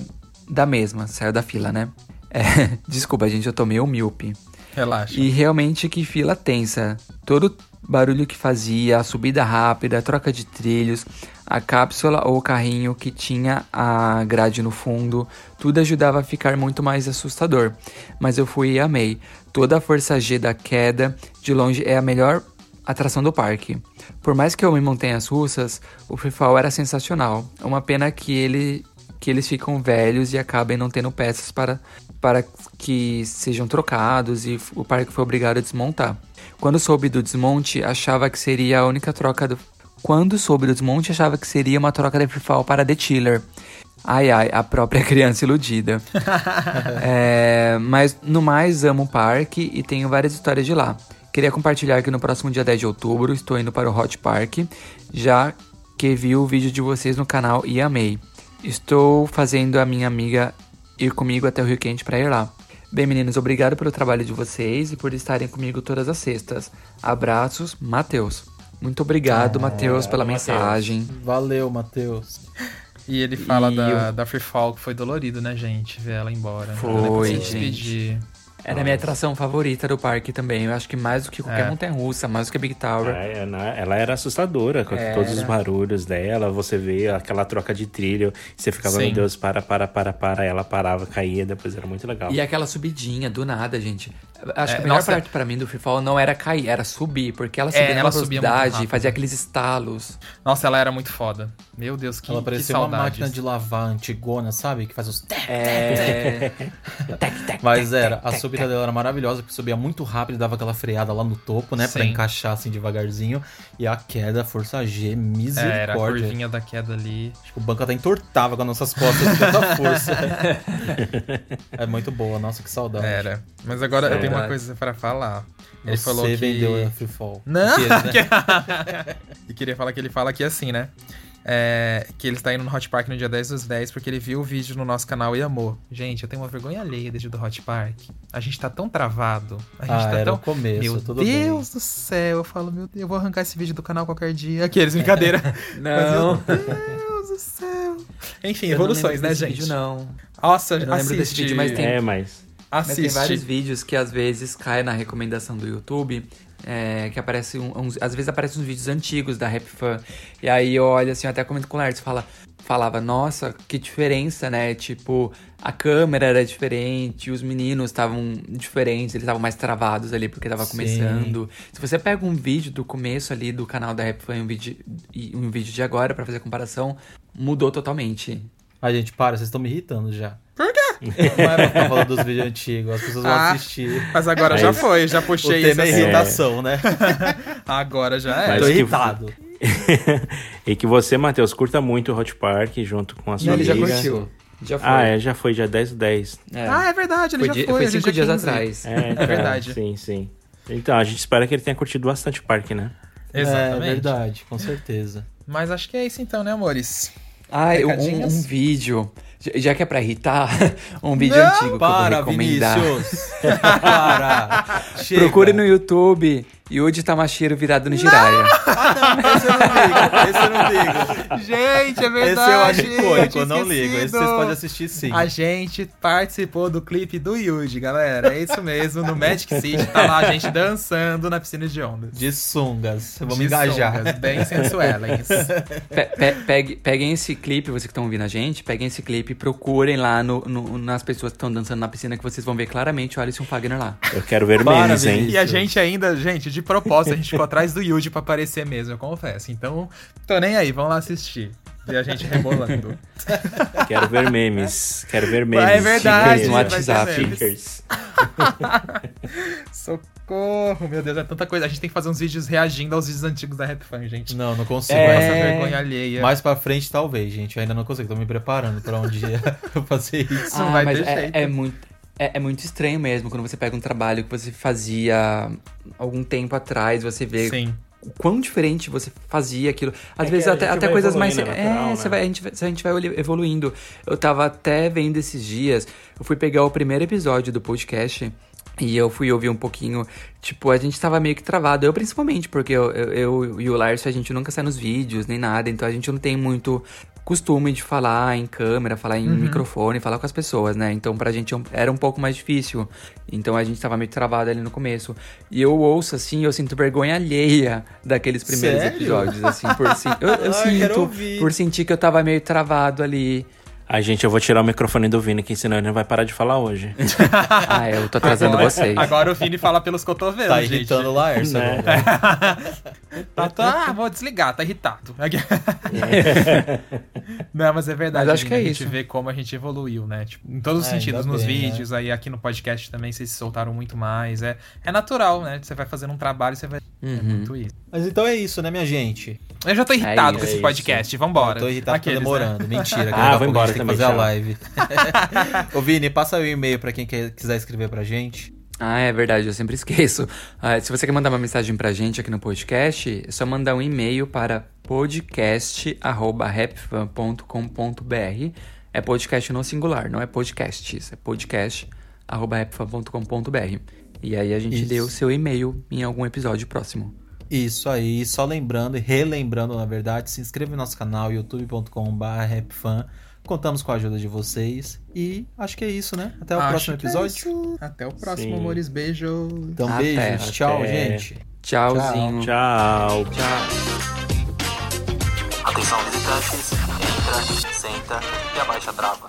da mesma, saiu da fila, né? É, desculpa, gente, eu tô meio míope. Relaxa. E realmente que fila tensa. Todo barulho que fazia, a subida rápida, a troca de trilhos, a cápsula ou o carrinho que tinha a grade no fundo, tudo ajudava a ficar muito mais assustador. Mas eu fui e amei. Toda a força G da queda, de longe, é a melhor atração do parque. Por mais que eu me montanhas russas, o Free era sensacional. É uma pena que ele que eles ficam velhos e acabem não tendo peças para, para que sejam trocados e o parque foi obrigado a desmontar. Quando soube do desmonte, achava que seria a única troca do. Quando soube do desmonte, achava que seria uma troca de Free Fall para The Chiller. Ai ai, a própria criança iludida. é, mas no mais, amo o parque e tenho várias histórias de lá. Queria compartilhar que no próximo dia 10 de outubro estou indo para o Hot Park, já que vi o vídeo de vocês no canal e amei. Estou fazendo a minha amiga ir comigo até o Rio Quente para ir lá. Bem, meninos, obrigado pelo trabalho de vocês e por estarem comigo todas as sextas. Abraços, Matheus. Muito obrigado, Ah, Matheus, pela Matheus. mensagem. Valeu, Matheus. E ele fala E da, eu- da Free Fall, que foi dolorido, né, gente? Ver ela embora. Foi, Ela depois se gente. despedir. Era a minha atração favorita do parque também. Eu acho que mais do que qualquer É. montanha russa, mais do que a Big Tower. Ah, é, na- ela era assustadora com Era. todos os barulhos dela. Você vê aquela troca de trilho. Você ficava, Sim. meu Deus, para, para, para, para. Ela parava, caía, depois era muito legal. E aquela subidinha, do nada, gente. Acho É, que a melhor nossa. parte pra mim do Free Fall não era cair, era subir. Porque ela subia É, ela velocidade, fazia aqueles estalos. Nossa, ela era muito foda. Meu Deus, que, Ela parecia uma máquina de lavar antigona, sabe? Que faz os... É... tec, tec, Mas tec, era, tec, a subida tec. dela era maravilhosa, porque subia muito rápido, dava aquela freada lá no topo, né? Pra Sim. encaixar assim devagarzinho. E a queda, força G, É, era a misericórdia. curvinha da queda ali. Acho que o banco até entortava com as nossas costas de tanta força. é muito boa, nossa, que saudade. Era. Mas agora eu tenho uma coisa pra falar. Ele Você falou que... vendeu a Free Fall. Não! Né? e queria falar que ele fala aqui assim, né? É, que ele está indo no Hot Park no dia 10 dos 10 porque ele viu o vídeo no nosso canal e amou. Gente, eu tenho uma vergonha alheia desde do Hot Park. A gente tá tão travado. A gente Ah, tá era tão. o começo, meu tudo Deus do céu, eu falo, meu Deus, eu vou arrancar esse vídeo do canal qualquer dia. Aqueles, brincadeira. Não. Mas, meu Deus do céu. Enfim, Eu evoluções, né, gente? Vídeo, não. Nossa, Eu não lembro desse assiste. vídeo, mas tem- É, mas. Mas tem Assiste. vários vídeos que às vezes caem na recomendação do YouTube. É, que aparece um- uns, às vezes aparecem uns vídeos antigos da Rap Fan. E aí eu olho assim, eu até comento com o Lars, fala, falava, nossa, que diferença, né? Tipo, a câmera era diferente, os meninos estavam diferentes, eles estavam mais travados ali porque tava Sim. começando. Se você pega um vídeo do começo ali do canal da Rap Fan um vídeo, e um vídeo de agora pra fazer a comparação, mudou totalmente. Ai, gente, para, vocês estão me irritando já. Por quê? Não é pra ficar falando dos vídeos antigos, as pessoas vão Ah, assistir. Mas agora Mas- já foi, já O puxei tema é isso. assim. irritação, né? Agora já é. Mas Tô que- irritado. e que você, Matheus, curta muito o Hot Park junto com a sua Não, ele já amiga. curtiu. Já foi. Ah, é, já foi, dia 10 do 10. É. Ah, é verdade, ele foi, já di- foi. foi hoje é cinco dia dias 15. atrás. É, tá, verdade. Sim, sim. Então, a gente espera que ele tenha curtido bastante o parque, né? Exatamente. É verdade, com certeza. Mas acho que é isso então, né, amores? Ai, um, um vídeo. Já- Já que é pra irritar, um vídeo Não! antigo que eu Para, vou recomendar. Vinícius! para! Chega. Procure no YouTube Yuji Tamashiro virado no Jiraiya. Ah, não, esse eu não ligo. Esse eu não ligo. Gente, é Esse verdade. eu acho icônico, eu não ligo. Esse vocês podem assistir sim. A gente participou do clipe do Yuji, galera. É isso mesmo, no Magic City. Tá lá a gente dançando na piscina de ondas. De sungas. Vamos De engajar. sungas, Bem sensuelens. Pe- pe- pegue- peguem esse clipe, vocês que estão ouvindo a gente, peguem esse clipe e procurem lá no, no- nas pessoas que estão dançando na piscina que vocês vão ver claramente o Alisson Fagner lá. Eu quero ver Para, memes, hein? E a gente ainda, gente, de propósito, a gente ficou atrás do Yuji pra aparecer mesmo, eu confesso. Então, tô nem aí, vamos lá assistir. E a gente rebolando. Quero ver memes. Quero ver memes. é verdade, no WhatsApp. Stickers. Socorro, meu Deus, é tanta coisa. A gente tem que fazer uns vídeos reagindo aos vídeos antigos da Rap Fan, gente. Não, não consigo. É. essa vergonha alheia. Mais pra frente, talvez, gente. Eu ainda não consigo. Tô me preparando pra um dia eu fazer isso. não vai mas ter é, jeito. é muito. É, é muito estranho mesmo quando você pega um trabalho que você fazia algum tempo atrás, você vê Sim. o quão diferente você fazia aquilo. Às É vezes até, até coisas mais. é é, natural, você né? vai, a, gente, vai- a gente vai evoluindo. Eu tava até vendo esses dias, eu fui pegar o primeiro episódio do podcast. E eu fui ouvir um pouquinho, tipo, a gente tava meio que travado. Eu principalmente, porque eu, eu, eu e o Lars, a gente nunca sai nos vídeos, nem nada. Então a gente não tem muito costume de falar em câmera, falar em Uhum. microfone, falar com as pessoas, né? Então pra gente era um pouco mais difícil. Então a gente tava meio travado ali no começo. E eu ouço assim, eu sinto vergonha alheia daqueles primeiros Sério? episódios, assim, por si, eu, eu Ai, sinto por sentir que eu tava meio travado ali. Ai, gente, eu vou tirar o microfone do Vini, que senão ele não vai parar de falar hoje. Ah, eu tô atrasando Agora- vocês. Agora o Vini fala pelos cotovelos, Tá gente. irritando o Laércio Né? agora. Tá, tá, ah, vou desligar, tá irritado. Não, mas é verdade. Mas acho que é a gente isso. vê como a gente evoluiu, né? Tipo, em todos os Ah, sentidos, nos bem, né? vídeos, aí aqui no podcast também vocês se soltaram muito mais. É, é natural, né? Você vai fazendo um trabalho, você vai. É Uhum. muito isso. Mas então é isso, né, minha gente? Eu já tô irritado isso, com é esse isso. podcast. Vambora. Eu tô irritado, Aqueles, tô demorando. Mentira. que Ah, vou a embora gente tem que também, fazer a live. Ô, Vini, passa o e-mail pra quem quer- quiser escrever pra gente. Ah, é verdade, eu sempre esqueço. Ah, se você quer mandar uma mensagem pra gente aqui no podcast, é só mandar um e-mail para podcast.rapfan.com.br. É podcast no singular, não é podcasts, é podcast.rapfan.com.br. E aí a gente Isso. dê o seu e-mail em algum episódio próximo. Isso aí, só lembrando e relembrando, na verdade, se inscreva no nosso canal youtube.com.br Contamos com a ajuda de vocês. E acho que é isso, né? Até o Acho próximo é episódio. isso. Até o próximo, Sim. amores. Beijo. Então, Até. beijos. Tchau, Até. gente. Tchauzinho. Tchau. Tchau. Atenção visitantes, entra, senta e abaixa a trava.